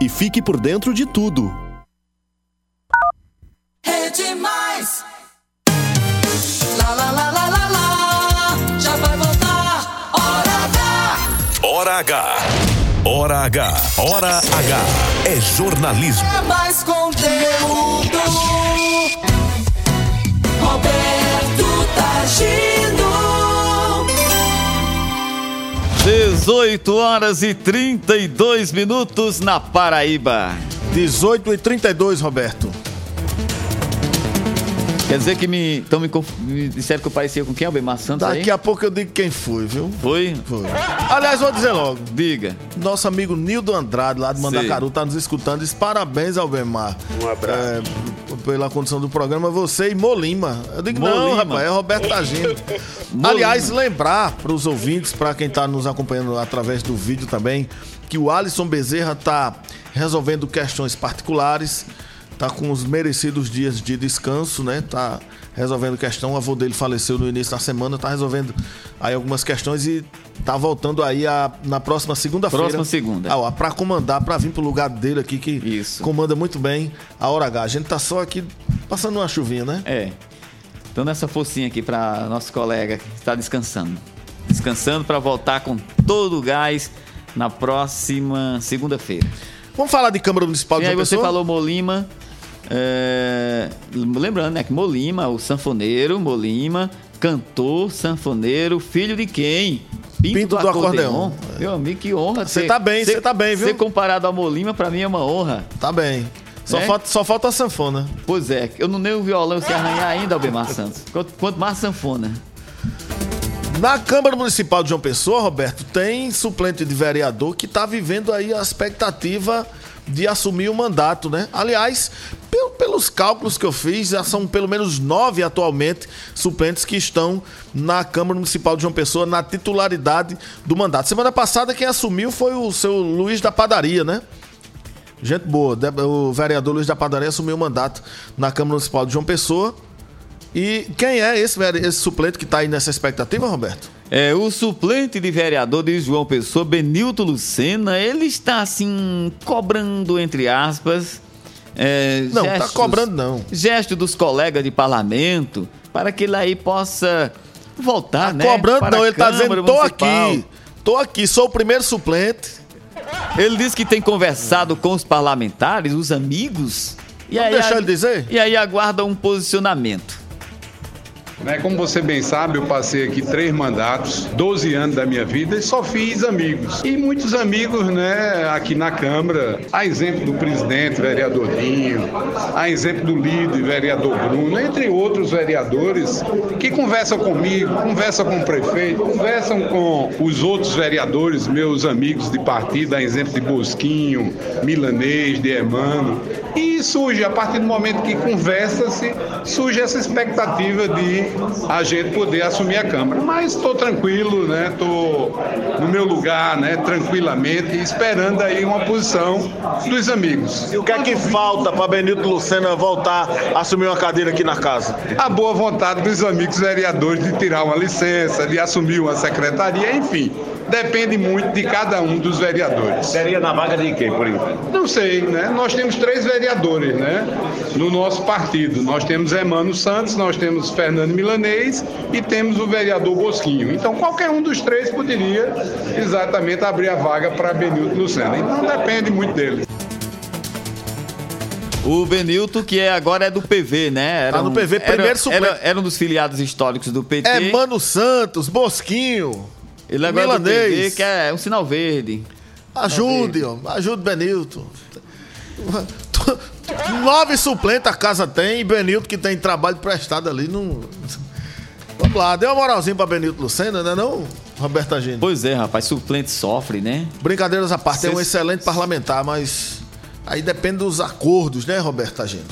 S12: e fique por dentro de tudo.
S5: Rede Mais. Lá, lá, lá, lá, lá, lá. Já vai voltar. Hora H.
S1: Hora H. Hora H. Hora H. É jornalismo.
S5: É mais conteúdo. Roberto Tagino.
S2: 18 horas e 32 minutos na Paraíba.
S3: 18 e 32, Roberto.
S2: Quer dizer que me, então me, me disseram que eu parecia com quem? Albemar Santos aí?
S3: Daqui a pouco eu digo quem foi, viu?
S2: Foi?
S3: Foi. Aliás, vou dizer logo.
S2: Diga.
S3: Nosso amigo Nildo Andrade, lá de. Mandacaru, tá nos escutando. Diz parabéns, Albemar. Um abraço. Pela condição do programa, você e Molima. Eu digo, não,
S2: Molima.
S3: rapaz, é Roberto Tagino. Aliás, lembrar para os ouvintes, para quem tá nos acompanhando através do vídeo também, que o Alisson Bezerra tá resolvendo questões particulares, tá com os merecidos dias de descanso, né? Tá resolvendo questão, o avô dele faleceu no início da semana, tá resolvendo aí algumas questões e tá voltando aí a, na próxima segunda-feira.
S2: Próxima segunda.
S3: Ah, ó, pra comandar, pra vir pro lugar dele aqui, que comanda muito bem a hora H. A gente tá só aqui passando uma chuvinha, né?
S2: É. Dando essa forcinha aqui para nosso colega que está descansando. Descansando para voltar com todo o gás na próxima segunda-feira.
S3: Vamos falar de Câmara Municipal
S2: E
S3: de
S2: aí
S3: João
S2: você falou Molima. é, Lembrando, né? Que Molima, o sanfoneiro, Molima, cantor, sanfoneiro, filho de quem?
S3: Pinto do acordeon.
S2: Meu amigo, que honra.
S3: Você tá bem, você tá bem, viu?
S2: Ser comparado a Molima, pra mim é uma honra.
S3: Tá bem. Só,
S2: Né?
S3: falta, só falta a sanfona.
S2: Pois é, eu não nem o violão se arranhar ainda, Albemar Santos. Quanto, quanto mais sanfona.
S3: Na Câmara Municipal de João Pessoa, Roberto, tem suplente de vereador que está vivendo aí a expectativa de assumir o mandato, né? Aliás, pelos cálculos que eu fiz, já são pelo menos nove atualmente suplentes que estão na Câmara Municipal de João Pessoa na titularidade do mandato. Semana passada quem assumiu foi o seu Luiz da Padaria, né? Gente boa, o vereador Luiz da Padaria assumiu o mandato na Câmara Municipal de João Pessoa. E quem é esse, esse suplente que está aí nessa expectativa, Roberto?
S2: É, o suplente de vereador de João Pessoa, Benilton Lucena, ele está assim, cobrando, entre aspas, é,
S3: Não, tá cobrando não.
S2: Gesto dos colegas de parlamento para que ele aí possa voltar, né?
S3: Tá Cobrando
S2: para
S3: não, ele tá dizendo, tô
S2: Municipal.
S3: aqui, tô aqui, sou o primeiro suplente.
S2: Ele disse que tem conversado com os parlamentares, os amigos. E
S3: Vamos
S2: aí,
S3: deixar ele dizer?
S2: E aí aguarda um posicionamento.
S13: Né, Como você bem sabe, eu passei aqui três mandatos, 12 anos da minha vida e só fiz amigos. E muitos amigos né, aqui na Câmara, a exemplo do presidente, vereador Dinho, a exemplo do líder, vereador Bruno, entre outros vereadores que conversam comigo, conversam com o prefeito, conversam com os outros vereadores, meus amigos de partido, a exemplo de Bosquinho, Milanês, de Emano. E surge, a partir do momento que conversa-se, surge essa expectativa de a gente poder assumir a Câmara. Mas estou tranquilo, né? Estou no meu lugar, né? Tranquilamente, esperando aí uma posição dos amigos.
S3: E o que é que falta para Benito Lucena voltar a assumir uma cadeira aqui na casa?
S13: A boa vontade dos amigos vereadores de tirar uma licença, de assumir uma secretaria, enfim. Depende muito de cada um dos vereadores.
S14: Seria na vaga de quem, por enquanto?
S13: Não sei, né? Nós temos três vereadores, né? No nosso partido. Nós temos Emano Santos, nós temos Fernando Milanês e temos o vereador Bosquinho. Então, qualquer um dos três poderia exatamente abrir a vaga para Benilton Lucena. Então, depende muito dele.
S2: O Benilton, que é, agora é do PV, né?
S3: Tá no PV, primeiro
S2: era,
S3: suplente.
S2: era, era um dos filiados históricos do PT.
S3: É Mano Santos, Bosquinho,
S2: Ele é
S3: Milanês.
S2: Que é um sinal verde.
S3: Ajude, ó, ajude Benilton. Nove suplentes a casa tem e Benilton que tem trabalho prestado ali. Não... Vamos lá, dê uma moralzinha pra Benilton Lucena, né não, Roberto Agino?
S2: Pois é, rapaz, suplente sofre, né?
S3: Brincadeiras à parte, é um
S2: Cês-
S3: excelente parlamentar, mas aí depende dos acordos, né, Roberto Agino?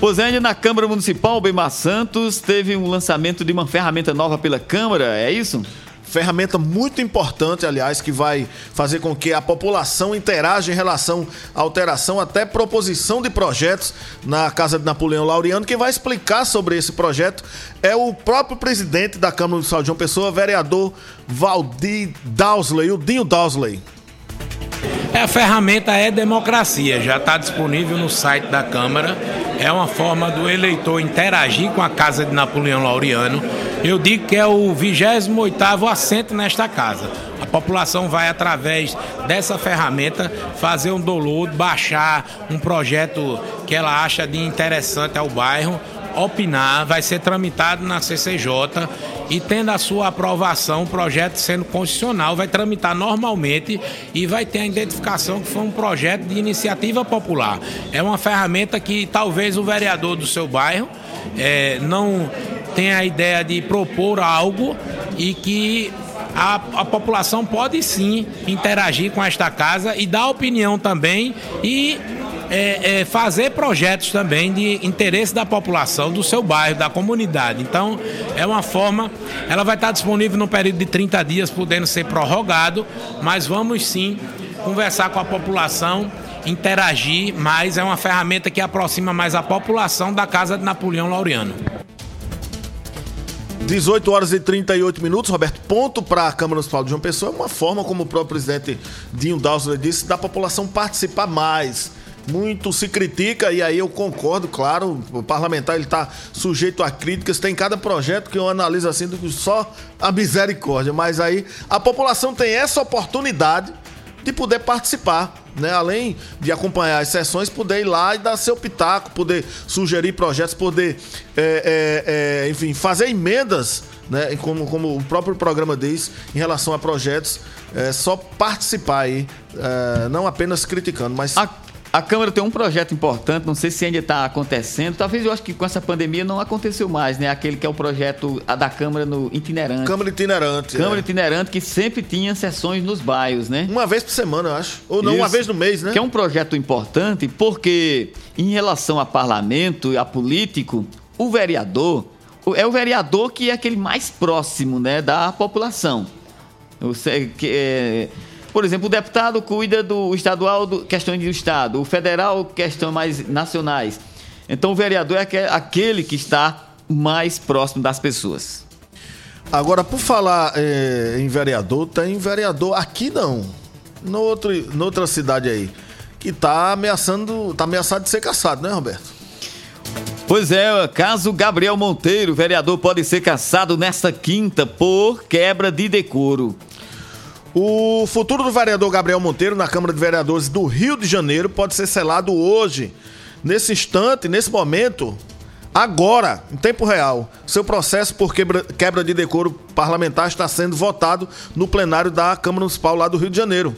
S2: Pois é, ainda na Câmara Municipal, o Beimar Santos teve um lançamento de uma ferramenta nova pela Câmara, é isso?
S3: Ferramenta muito importante, aliás, que vai fazer com que a população interaja em relação à alteração, até proposição de projetos na Casa de Napoleão Laureano. Quem vai explicar sobre esse projeto é o próprio presidente da Câmara Municipal de João Pessoa, vereador Valdir Dowsley, o Dinho Dowsley.
S15: É, a ferramenta é democracia, já está disponível no site da Câmara. É uma forma do eleitor interagir com a Casa de Napoleão Laureano. Eu digo que é o 28º assento nesta casa. A população vai, através dessa ferramenta, fazer um download, baixar um projeto que ela acha de interessante ao bairro, opinar, vai ser tramitado na CCJ e tendo a sua aprovação, o projeto sendo constitucional, vai tramitar normalmente e vai ter a identificação que foi um projeto de iniciativa popular. É uma ferramenta que talvez o vereador do seu bairro eh, não tenha a ideia de propor algo e que a, a população pode sim interagir com esta casa e dar opinião também e é, é, fazer projetos também de interesse da população, do seu bairro, da comunidade. Então, é uma forma, ela vai estar disponível no período de 30 dias, podendo ser prorrogado, mas vamos sim conversar com a população, interagir mais. É uma ferramenta que aproxima mais a população da Casa de Napoleão Laureano.
S3: 18 horas e 38 minutos, Roberto. Ponto para a Câmara Municipal de João Pessoa é uma forma, como o próprio presidente Dinho Dawson disse, da população participar mais. Muito se critica, e aí eu concordo, claro, o parlamentar ele está sujeito a críticas, tem cada projeto que eu analiso assim, do que só a misericórdia, mas aí a população tem essa oportunidade de poder participar, né? Além de acompanhar as sessões, poder ir lá e dar seu pitaco, poder sugerir projetos, poder, é, é, é, enfim, fazer emendas, né? Como, como o próprio programa diz, em relação a projetos, é só participar aí, é, não apenas criticando, mas
S2: A, a Câmara tem um projeto importante, não sei se ainda está acontecendo. Talvez eu acho que com essa pandemia não aconteceu mais, né? Aquele que é o projeto a da Câmara no itinerante.
S3: Câmara itinerante.
S2: Câmara
S3: é.
S2: itinerante que sempre tinha sessões nos bairros, né?
S3: Uma vez por semana, eu acho. Ou não, uma
S2: Isso.
S3: vez no mês, né?
S2: Que é um projeto importante porque, em relação a parlamento e a político, o vereador é o vereador que é aquele mais próximo né, da população. Você, que, é, por exemplo, o deputado cuida do estadual, do, questões do Estado, o federal, questões mais nacionais. Então, o vereador é aque- aquele que está mais próximo das pessoas.
S3: Agora, por falar é, em vereador, tem vereador aqui não. No outro, noutra cidade aí. que tá ameaçando, tá ameaçado de ser caçado, né, Roberto?
S2: Pois é, caso Gabriel Monteiro, vereador, pode ser caçado nesta quinta por quebra de decoro.
S3: O futuro do vereador Gabriel Monteiro na Câmara de Vereadores do Rio de Janeiro pode ser selado hoje, nesse instante, nesse momento, agora, em tempo real. Seu processo por quebra, de decoro parlamentar está sendo votado no plenário da Câmara Municipal lá do Rio de Janeiro.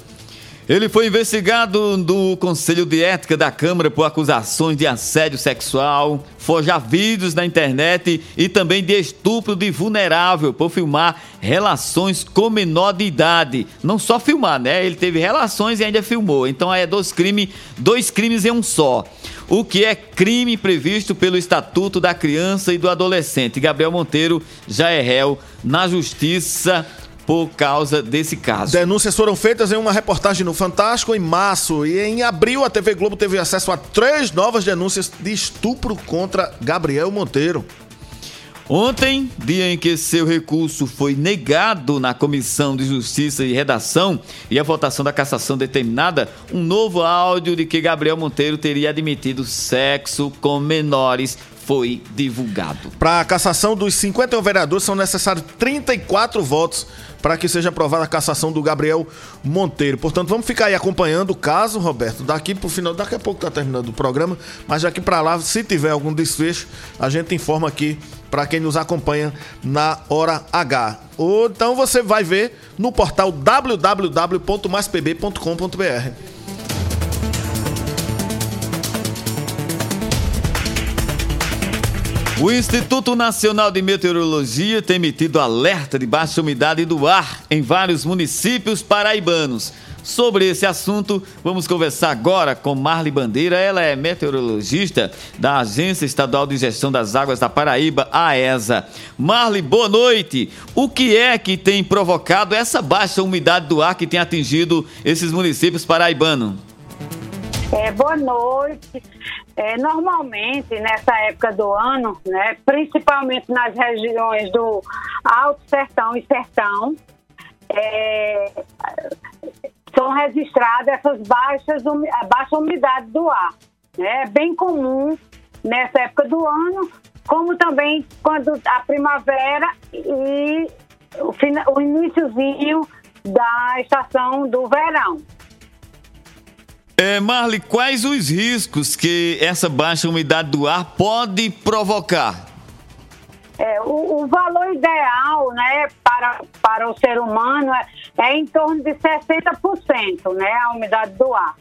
S2: Ele foi investigado do Conselho de Ética da Câmara por acusações de assédio sexual, forjar vídeos na internet e também de estupro de vulnerável por filmar relações com menor de idade. Não só filmar, né? Ele teve relações e ainda filmou. Então é dois crimes, dois crimes em um só. O que é crime previsto pelo Estatuto da Criança e do Adolescente. Gabriel Monteiro já é réu na Justiça por causa desse caso.
S3: Denúncias foram feitas em uma reportagem no Fantástico em março e em abril a TV Globo teve acesso a três novas denúncias de estupro contra Gabriel Monteiro.
S2: Ontem, dia em que seu recurso foi negado na Comissão de Justiça e Redação e a votação da cassação determinada, um novo áudio de que Gabriel Monteiro teria admitido sexo com menores foi divulgado.
S3: Para a cassação dos 51 vereadores são necessários 34 votos para que seja aprovada a cassação do Gabriel Monteiro. Portanto, vamos ficar aí acompanhando o caso, Roberto. Daqui para o final, daqui a pouco está terminando o programa, mas daqui para lá, se tiver algum desfecho, a gente informa aqui para quem nos acompanha na hora H. Ou então você vai ver no portal www.maispb.com.br.
S2: O Instituto Nacional de Meteorologia tem emitido alerta de baixa umidade do ar em vários municípios paraibanos. Sobre esse assunto, vamos conversar agora com Marli Bandeira. Ela é meteorologista da Agência Estadual de Gestão das Águas da Paraíba, AESA. Marli, boa noite. O que é que tem provocado essa baixa umidade do ar que tem atingido esses municípios paraibanos?
S16: É, boa noite. É, normalmente, nessa época do ano, né, principalmente nas regiões do Alto Sertão e Sertão, é, são registradas essas baixas, a baixa umidade do ar. Né? É bem comum nessa época do ano, como também quando a primavera e o, o iníciozinho da estação do verão.
S2: É, Marli, quais os riscos que essa baixa umidade do ar pode provocar?
S16: É, o, o, valor ideal né, para, para o ser humano é, é em torno de 60%, né, a umidade do ar.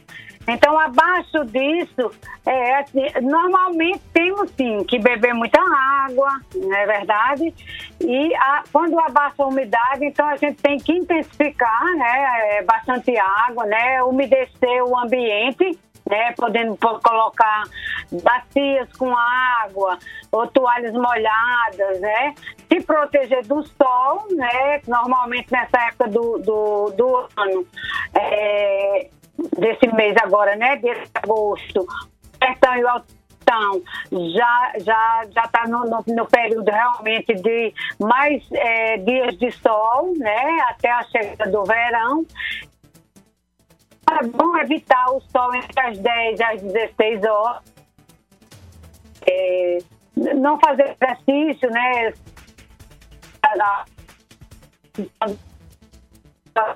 S16: Então, abaixo disso, é, assim, normalmente temos sim que beber muita água, não é verdade? E a, quando abaixa a umidade, então a gente tem que intensificar, né? É, bastante água, né? Umedecer o ambiente, né? Podendo colocar bacias com água ou toalhas molhadas, né? Se proteger do sol, né? Normalmente nessa época do, do, do ano. É, desse mês agora, né? Desse agosto, sertão e o altão já já já está no, no, no, período realmente de mais é, dias de sol, né? Até a chegada do verão. É bom evitar o sol entre as 10 e as 16 horas. É, não fazer exercício, né?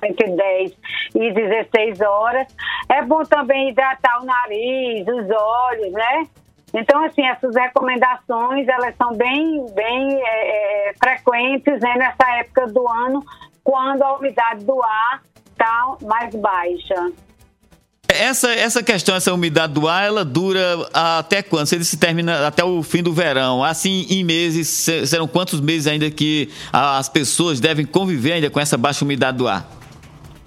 S16: Entre 10 e 16 horas. É bom também hidratar o nariz, os olhos, né? Então, assim, essas recomendações, elas são bem, bem é, é, frequentes né, nessa época do ano, quando a umidade do ar está mais baixa.
S2: Essa, essa questão, essa umidade do ar, ela dura até quando? Se se termina até o fim do verão. Assim, em meses, serão quantos meses ainda que as pessoas devem conviver ainda com essa baixa umidade do ar?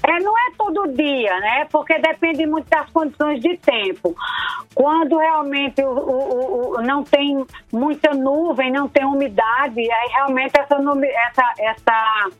S16: É, não é todo dia, né? Porque depende muito das condições de tempo. Quando realmente o, o, o não tem muita nuvem, não tem umidade, aí realmente essa, essa, essa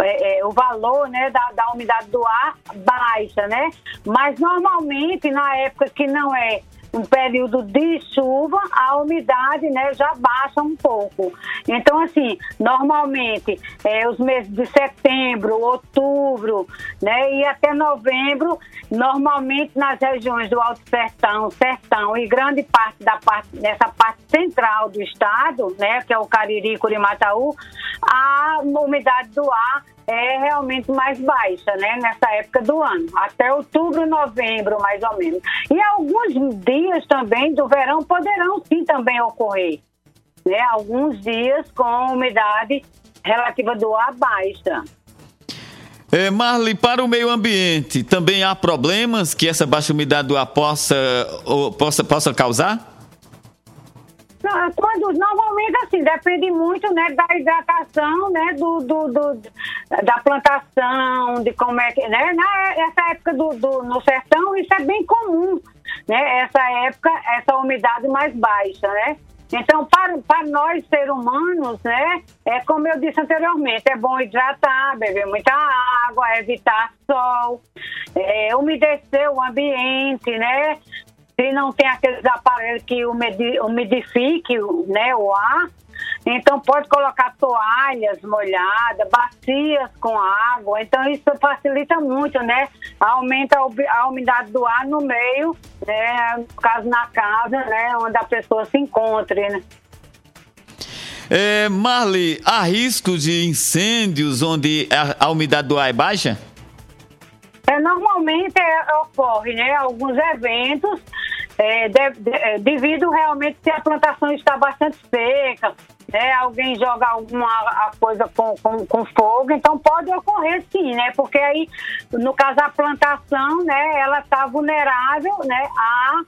S16: é, é, o valor né, da, da umidade do ar baixa, né? Mas normalmente na época que não é um período de chuva, a umidade né, já baixa um pouco. Então, assim, normalmente, é, os meses de setembro, outubro né, e até novembro, normalmente nas regiões do Alto Sertão, Sertão e grande parte da parte, nessa parte central do estado, né, que é o Cariri, Curimataú, a umidade do ar é realmente mais baixa, né, nessa época do ano, até outubro, novembro, mais ou menos. E alguns dias também do verão poderão sim também ocorrer, né, alguns dias com umidade relativa do ar baixa.
S2: É, Marli, para o meio ambiente, também há problemas que essa baixa umidade do ar possa, ou, possa, possa causar?
S16: Quando, normalmente, assim, depende muito né, da hidratação, né, do, do, do- da plantação, de como é que, né, na, essa época do, do- no sertão, isso é bem comum, né, essa época, essa umidade mais baixa, né. Então, para, para nós, seres humanos, né, é como eu disse anteriormente, é bom hidratar, beber muita água, evitar sol, é, umedecer o ambiente, né, se não tem aqueles aparelhos que umidifique né, o ar, então pode colocar toalhas molhadas, bacias com água. Então isso facilita muito, né? Aumenta a umidade do ar no meio, né? No caso na casa, né? Onde a pessoa se encontre, né?
S2: É, Marli, há risco de incêndios onde a, a umidade do ar é baixa?
S16: É, normalmente é, ocorre, né? Alguns eventos, é, de- de- é, devido realmente se a plantação está bastante seca, né? Alguém joga alguma a coisa com, com, com fogo, então pode ocorrer sim, né? Porque aí, no caso da plantação, né? Ela está vulnerável, né? A,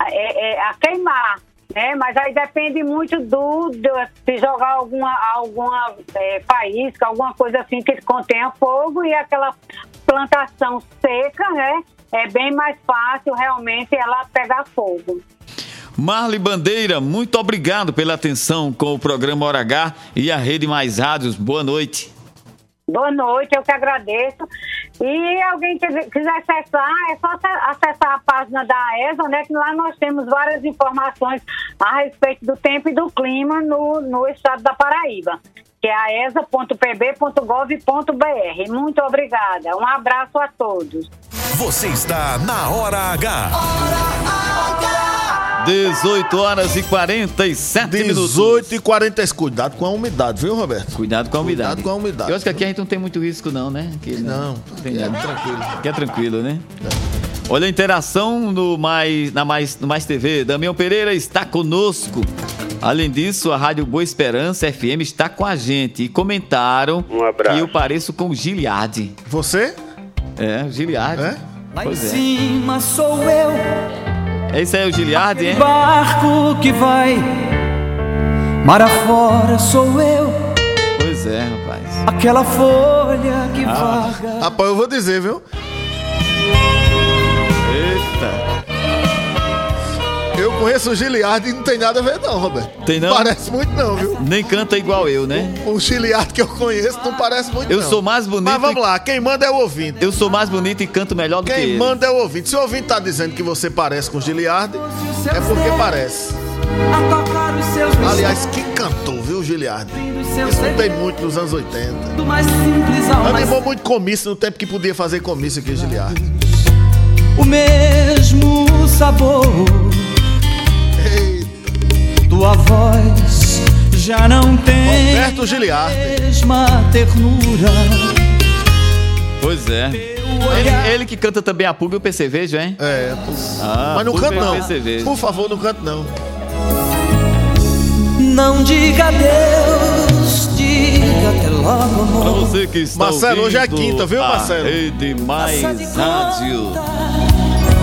S16: a, é- é, a queimar. Né? Mas aí depende muito do, do se jogar alguma, alguma é, faísca, alguma coisa assim que contenha fogo e aquela plantação seca, né? É bem mais fácil realmente ela pegar fogo.
S2: Marli Bandeira, muito obrigado pela atenção com o programa Hora H e a Rede Mais Rádios. Boa noite.
S16: Boa noite, eu que agradeço. E alguém que quiser acessar, é só ace- acessar a página da ESA, né? Que lá nós temos várias informações a respeito do tempo e do clima no, no estado da Paraíba, que é a esa.pb.gov.br. Muito obrigada. Um abraço a todos.
S1: Você está na Hora H.
S2: 18 horas e 47 minutos.
S3: 18 e 40. Cuidado com a umidade, viu, Roberto?
S2: Cuidado com a umidade.
S3: Cuidado com a umidade.
S2: Eu acho que aqui a gente não tem muito risco, não, né? Aqui,
S3: Não,
S2: tem
S3: é
S2: nada.
S3: tranquilo.
S2: Aqui é tranquilo, né? Olha a interação no mais, na mais, no mais TV. Damião Pereira está conosco. Além disso, a Rádio Boa Esperança FM está com a gente e comentaram que eu pareço com o Giliardi.
S3: Você?
S2: É, o Giliardi.
S3: É?
S17: Lá em
S2: Pois é.
S17: cima sou eu,
S2: É isso aí, o Giliardi, hein?
S17: barco que vai. Mar afora sou eu,
S2: Pois é, rapaz.
S17: aquela folha que
S3: Ah,
S17: vaga.
S3: rapaz, eu vou dizer, viu? Conheço o Giliardi e não tem nada a ver, não, Roberto.
S2: Tem não?
S3: Parece muito, não, viu?
S2: Nem canta igual eu, né?
S3: O Giliardi que eu conheço não parece muito,
S2: Eu
S3: não.
S2: sou mais bonito.
S3: Mas vamos
S2: e-
S3: lá, quem manda é o ouvinte.
S2: Eu sou mais bonito e canto melhor do que
S3: Quem
S2: ele.
S3: manda é o ouvinte. Se o ouvinte tá dizendo que você parece com o Giliardi, é porque parece. Aliás, que cantor, viu, Giliardi? Escutei muito nos anos 80.
S17: do mais simples ao mais
S3: Animou muito comício no tempo que podia fazer comício aqui, Giliardi.
S17: o mesmo sabor. Tua voz já não tem
S3: Roberto Giliardi.
S17: mesma ternura.
S2: Pois é. Ele, ele que canta também a Pulga e o Percevejo, hein?
S3: É,
S2: Ah,
S3: Mas não canta, não.
S2: Percevejo.
S3: Por favor, não canta, não.
S17: Não diga adeus, diga até logo, amor.
S2: Pra você que está
S3: Marcelo, hoje é quinta, viu, Marcelo?
S2: Rede Mais Rádio.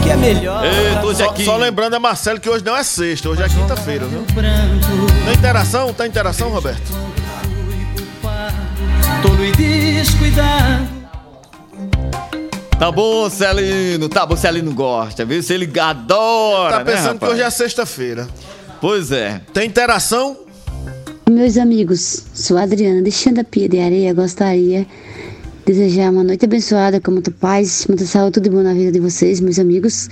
S17: Que é melhor.
S2: Eita, hoje é
S3: Só, lembrando a Marcelo que hoje não é sexta, hoje é quinta-feira, viu? Tem interação? Tem interação, Roberto?
S17: Tolo e descuidado.
S2: Tá bom, Celino. Tá bom, Celino gosta, viu? Se ele adora,
S3: Tá pensando
S2: né,
S3: que hoje é sexta-feira.
S2: Pois é.
S3: Tem interação?
S18: Meus amigos, sou a Adriana de Xandapia de Areia. Gostaria desejar uma noite abençoada, com muita paz, muita saúde, tudo de bom na vida de vocês, meus amigos.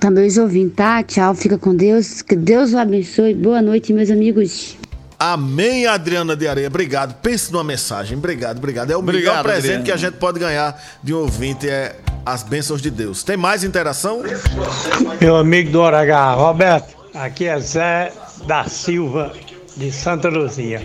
S18: Também os ouvintes, tá? Tchau, fica com Deus. Que Deus o abençoe. Boa noite, meus amigos.
S3: Amém, Adriana de Areia. Obrigado. Pense numa mensagem. Obrigado, obrigado. É o
S2: Obrigado,
S3: melhor presente
S2: Adriana.
S3: que a gente pode ganhar de um ouvinte é as bênçãos de Deus. Tem mais interação?
S19: Meu amigo do Hora H, Roberto, aqui é Zé da Silva, de Santa Luzia.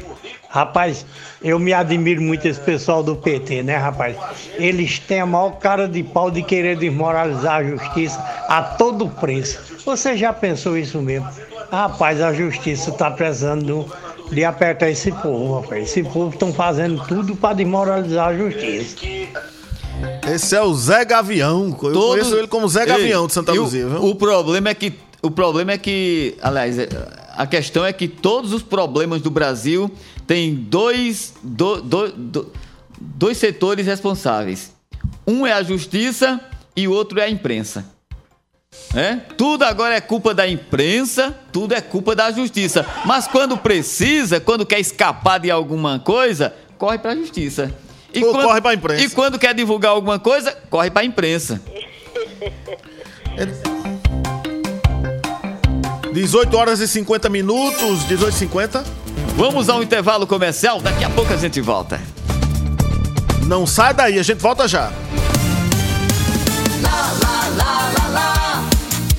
S19: Rapaz, eu me admiro muito esse pessoal do PT, né, rapaz? Eles têm a maior cara de pau de querer desmoralizar a justiça a todo preço. Você já pensou isso mesmo? Rapaz, a justiça está precisando de apertar esse povo, rapaz. Esse povo estão fazendo tudo para desmoralizar a justiça.
S3: Esse é o Zé Gavião. Eu conheço ele como Zé Gavião de Santa
S2: o-
S3: Luzia, viu?
S2: O problema é que. O problema é que. Aliás, é- a questão é que todos os problemas do Brasil têm dois, do- do- do- dois setores responsáveis. Um é a justiça e o outro é a imprensa. É? Tudo agora é culpa da imprensa, tudo é culpa da justiça. Mas quando precisa, quando quer escapar de alguma coisa, corre pra justiça. E
S3: Ou
S2: quando,
S3: corre pra imprensa.
S2: E quando quer divulgar alguma coisa, corre pra imprensa.
S3: 18 horas e 50 minutos, 18 e 50.
S2: Vamos ao intervalo comercial, daqui a pouco a gente volta.
S3: Não sai daí, a gente volta já.
S5: Lá, lá, lá, lá, lá.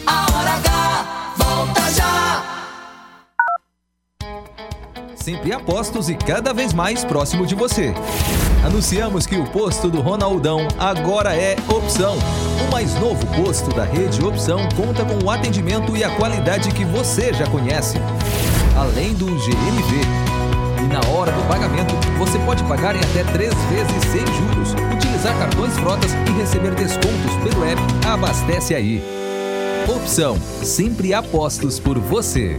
S5: A hora H volta já.
S20: Sempre apostos e cada vez mais próximo de você. Anunciamos que o posto do Ronaldão agora é Opção. O mais novo posto da rede Opção conta com o atendimento e a qualidade que você já conhece. Além do GMV. E na hora do pagamento, você pode pagar em até três vezes sem juros, utilizar cartões frotas e receber descontos pelo app Abastece Aí. Opção. Sempre apostos por você.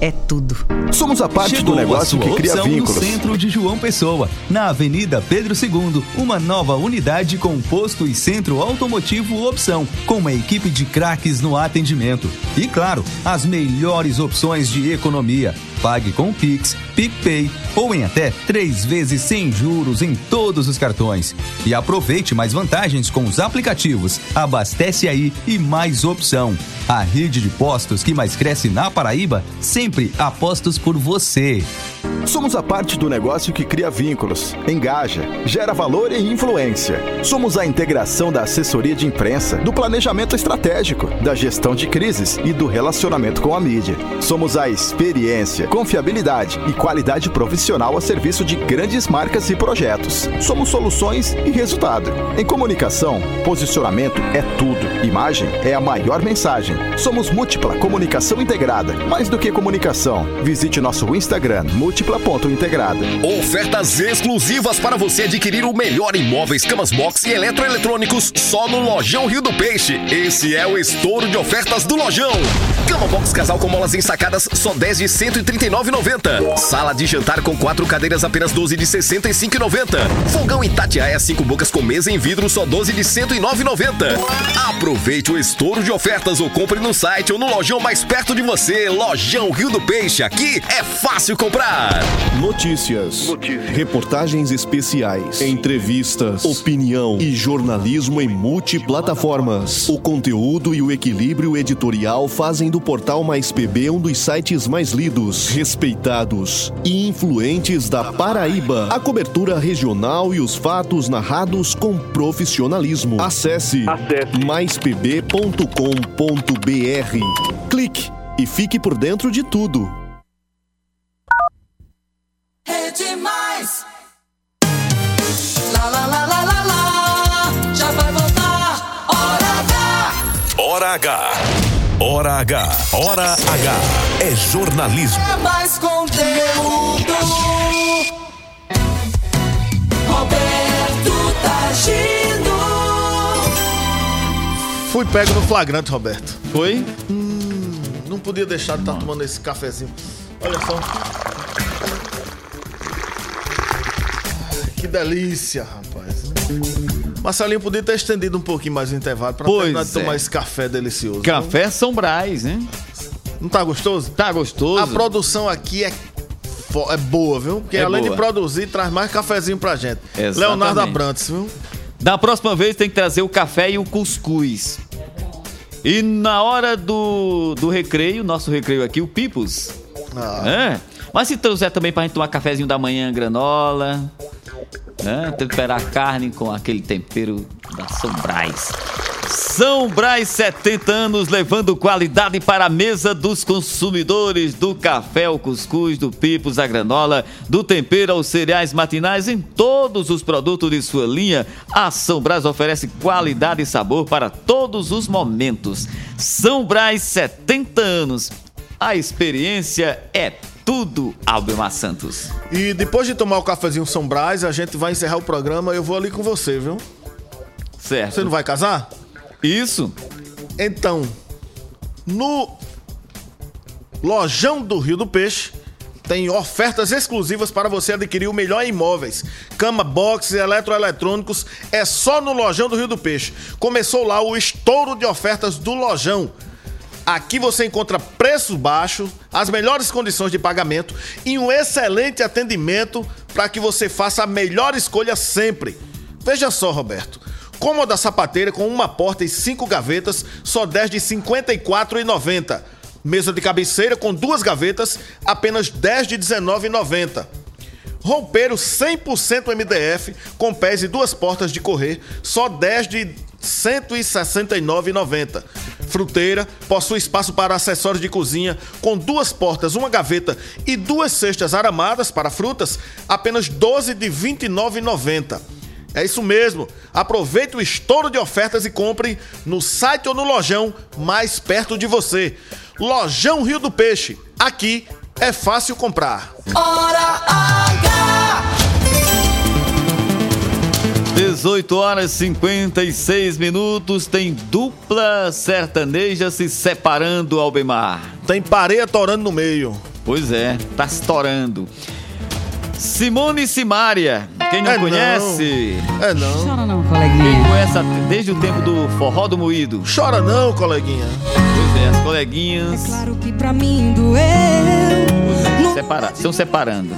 S21: é tudo.
S22: Somos a parte
S20: Chegou
S22: do negócio
S20: a sua
S22: que cria
S20: opção
S22: vínculos.
S20: no centro de João Pessoa, na Avenida Pedro II, uma nova unidade com posto e centro automotivo opção, com uma equipe de craques no atendimento. E claro, as melhores opções de economia. Pague com Pix, PicPay ou em até três vezes sem juros em todos os cartões. E aproveite mais vantagens com os aplicativos Abastece Aí e Mais Opção. A rede de postos que mais cresce na Paraíba, sempre apostos por você.
S22: Somos a parte do negócio que cria vínculos, engaja, gera valor e influência. Somos a integração da assessoria de imprensa, do planejamento estratégico, da gestão de crises e do relacionamento com a mídia. Somos a experiência, confiabilidade e qualidade profissional a serviço de grandes marcas e projetos. Somos soluções e resultado. Em comunicação, posicionamento é tudo. Imagem é a maior mensagem. Somos múltipla comunicação integrada. Mais do que comunicação, visite nosso Instagram múltipla.integrada.
S1: Ofertas exclusivas para você adquirir o melhor em móveis, camas box e eletroeletrônicos só no Lojão Rio do Peixe. Esse é o estouro de ofertas do Lojão. Cama box casal com molas ensacadas só 10 de 139,90. Sala de jantar com quatro cadeiras apenas 12 de 65,90. Fogão Itatiaia cinco bocas com mesa em vidro só 12 de 109,90. Aproveite o estouro de ofertas ou compre no site ou no lojão mais perto de você. Lojão Rio do Peixe. Aqui é fácil comprar.
S12: Notícias, reportagens especiais, entrevistas, opinião e jornalismo em multiplataformas. O conteúdo e o equilíbrio editorial fazem do portal Mais PB um dos sites mais lidos, respeitados e influentes da Paraíba. A cobertura regional e os fatos narrados com profissionalismo. Acesse, maispb.com.br. Clique e fique por dentro de tudo.
S5: É demais. Lá, lá, lá, lá, lá, lá. Já vai voltar. Hora H.
S1: Hora H. Hora H. Hora H. É jornalismo.
S5: É mais conteúdo. Roberto Tagino.
S3: Fui pego no flagrante, Roberto.
S2: Foi?
S3: Hum, não podia deixar de estar tomando esse cafezinho. Olha só. Que delícia, rapaz. Marcelinho podia ter estendido um pouquinho mais o intervalo para
S2: Pois
S3: terminar de tomar
S2: é.
S3: esse café delicioso.
S2: Café São Brás, né?
S3: Não tá gostoso?
S2: Tá gostoso.
S3: A produção aqui é, é boa, viu? Porque
S2: É
S3: além
S2: boa.
S3: de produzir, traz mais cafezinho pra gente.
S2: Exatamente.
S3: Leonardo Abrantes, viu?
S2: Da próxima vez tem que trazer o café e o cuscuz. E na hora do, do recreio, nosso recreio aqui, o Pipos.
S3: Ah.
S2: É. Mas se trouxer também pra gente tomar cafezinho da manhã, granola. Né? Temperar a carne com aquele tempero da São Brás. São Brás, 70 anos, levando qualidade para a mesa dos consumidores do café, ao cuscuz, do pipos, a granola, do tempero aos cereais matinais, em todos os produtos de sua linha. A São Brás oferece qualidade e sabor para todos os momentos. São Brás, 70 anos. A experiência é tudo, Albemar Santos.
S3: E depois de tomar o cafezinho São Brás, a gente vai encerrar o programa. Eu vou ali com você, viu?
S2: Certo.
S3: Você não vai casar?
S2: Isso.
S3: Então, no Lojão do Rio do Peixe, tem ofertas exclusivas para você adquirir o melhor em imóveis. Cama, box e eletroeletrônicos é só no Lojão do Rio do Peixe. Começou lá o estouro de ofertas do Lojão. Aqui você encontra preço baixo, as melhores condições de pagamento e um excelente atendimento para que você faça a melhor escolha sempre. Veja só, Roberto. Cômoda sapateira com uma porta e cinco gavetas, só 10 de R$ 54,90. Mesa de cabeceira com duas gavetas, apenas 10 de R$ 19,90. Roupeiro 100% MDF, com pés e duas portas de correr, só 10 de 169,90. Fruteira possui espaço para acessórios de cozinha, com duas portas, uma gaveta e duas cestas aramadas para frutas, apenas 12 de R$ 29,90. É isso mesmo. Aproveite o estouro de ofertas e compre no site ou no lojão mais perto de você. Lojão Rio do Peixe. Aqui é fácil comprar.
S2: 18 horas e 56 minutos, tem dupla sertaneja se separando, Albemar.
S3: Tem pareia torando no meio.
S2: Pois é, tá estourando. Simone e Simária, quem não
S3: É não.
S2: conhece?
S3: É não.
S21: Chora não,
S2: Quem
S21: coleguinha.
S2: conhece a- desde o tempo do forró do moído?
S3: Chora não, coleguinha.
S2: Pois é, as coleguinhas
S17: Claro que pra mim doeu.
S2: separa- estão separando.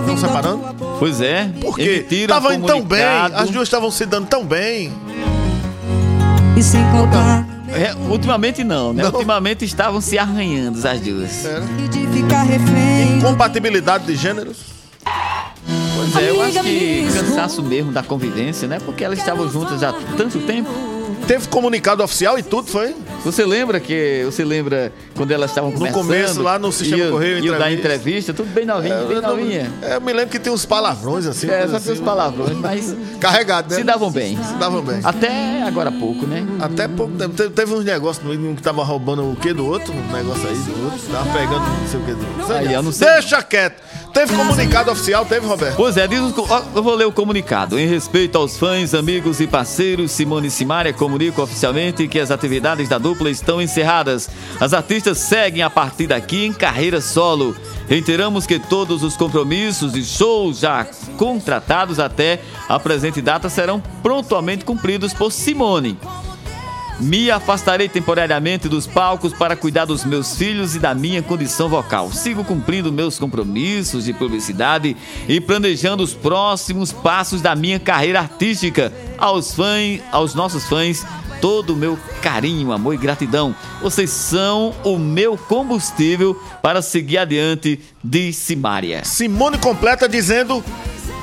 S3: Estão separando?
S2: Pois é,
S3: Por quê? Estavam indo tão bem. As duas estavam se dando tão bem.
S17: E sem contar
S2: É, ultimamente não, né?
S3: Não.
S2: Ultimamente estavam se arranhando as duas.
S3: Era.
S17: de ficar refém.
S3: Incompatibilidade de gêneros.
S2: Pois é, eu acho que cansaço mesmo da convivência, né? Porque elas estavam juntas há tanto tempo.
S3: Teve comunicado oficial e tudo, foi?
S2: Você lembra que. Você lembra quando elas estavam conversando?
S3: começo, lá no Sistema
S2: e,
S3: Correio,
S2: E eu dar
S3: entrevista.
S2: entrevista, tudo bem novinho, bem
S3: eu, não-
S2: novinha.
S3: é, eu me lembro que tem uns palavrões assim.
S2: É, só tem os
S3: assim,
S2: palavrões, mas
S3: Carregado, né?
S2: se davam bem.
S3: Se davam bem.
S2: Até agora há pouco, né?
S3: Até pouco tempo. Teve, uns negócios no um que tava roubando o quê do outro? Um negócio aí do outro. Tava pegando não sei o que do outro.
S2: Aí, eu não sei.
S3: Deixa quieto. Teve comunicado oficial, teve, Roberto?
S2: Pois é, diz eu vou ler o comunicado. Em respeito aos fãs, amigos e parceiros, Simone e Simária comunicam oficialmente que as atividades da dupla estão encerradas. As artistas seguem a partir daqui em carreira solo. Reiteramos que todos os compromissos e shows já contratados até a presente data serão prontamente cumpridos por Simone. Me afastarei temporariamente dos palcos para cuidar dos meus filhos e da minha condição vocal. Sigo cumprindo meus compromissos de publicidade e planejando os próximos passos da minha carreira artística. Aos fãs, aos nossos fãs, todo o meu carinho, amor e gratidão. Vocês são o meu combustível para seguir adiante, disse Maria.
S3: Simone completa dizendo: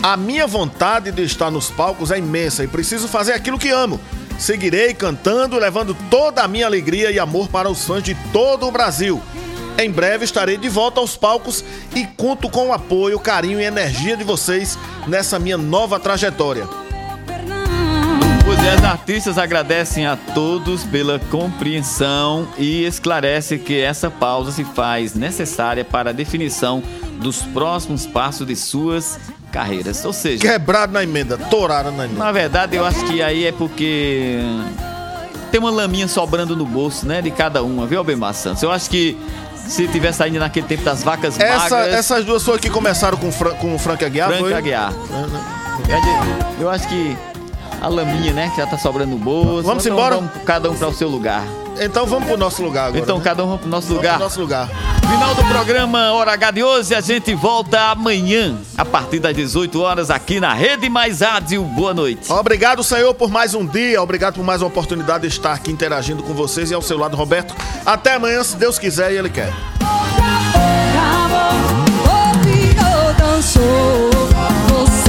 S3: A minha vontade de estar nos palcos é imensa e preciso fazer aquilo que amo. Seguirei cantando, levando toda a minha alegria e amor para os fãs de todo o Brasil. Em breve estarei de volta aos palcos e conto com o apoio, carinho e energia de vocês nessa minha nova trajetória.
S2: Pois é, as artistas agradecem a todos pela compreensão e esclarece que essa pausa se faz necessária para a definição dos próximos passos de suas carreiras. Ou seja,
S3: Quebrado na emenda, toraram na emenda.
S2: na verdade eu acho que aí é porque tem uma laminha sobrando no bolso, né? De cada uma, viu, Albemar Santos? Eu acho que se tivesse ainda naquele tempo das vacas
S3: Essa,
S2: magras...
S3: essas duas foram que começaram com, Fran- com o Frank Aguiar,
S2: Frank
S3: foi?
S2: Aguiar. Eu acho que a laminha, né? Que já tá sobrando no bolso.
S3: Vamos embora?
S2: Vamos cada um para o seu lugar.
S3: Então vamos pro nosso lugar agora.
S2: Então
S3: né?
S2: cada um vamos pro nosso
S3: Vamos
S2: lugar.
S3: pro nosso lugar.
S2: Final do programa Hora H de hoje, a gente volta amanhã, a partir das 18 horas, aqui na Rede Mais Rádio. Boa noite.
S3: Obrigado, Senhor, por mais um dia. Obrigado por mais uma oportunidade de estar aqui interagindo com vocês e ao seu lado, Roberto. Até amanhã, se Deus quiser e Ele quer.
S17: Ouviu, dançou, você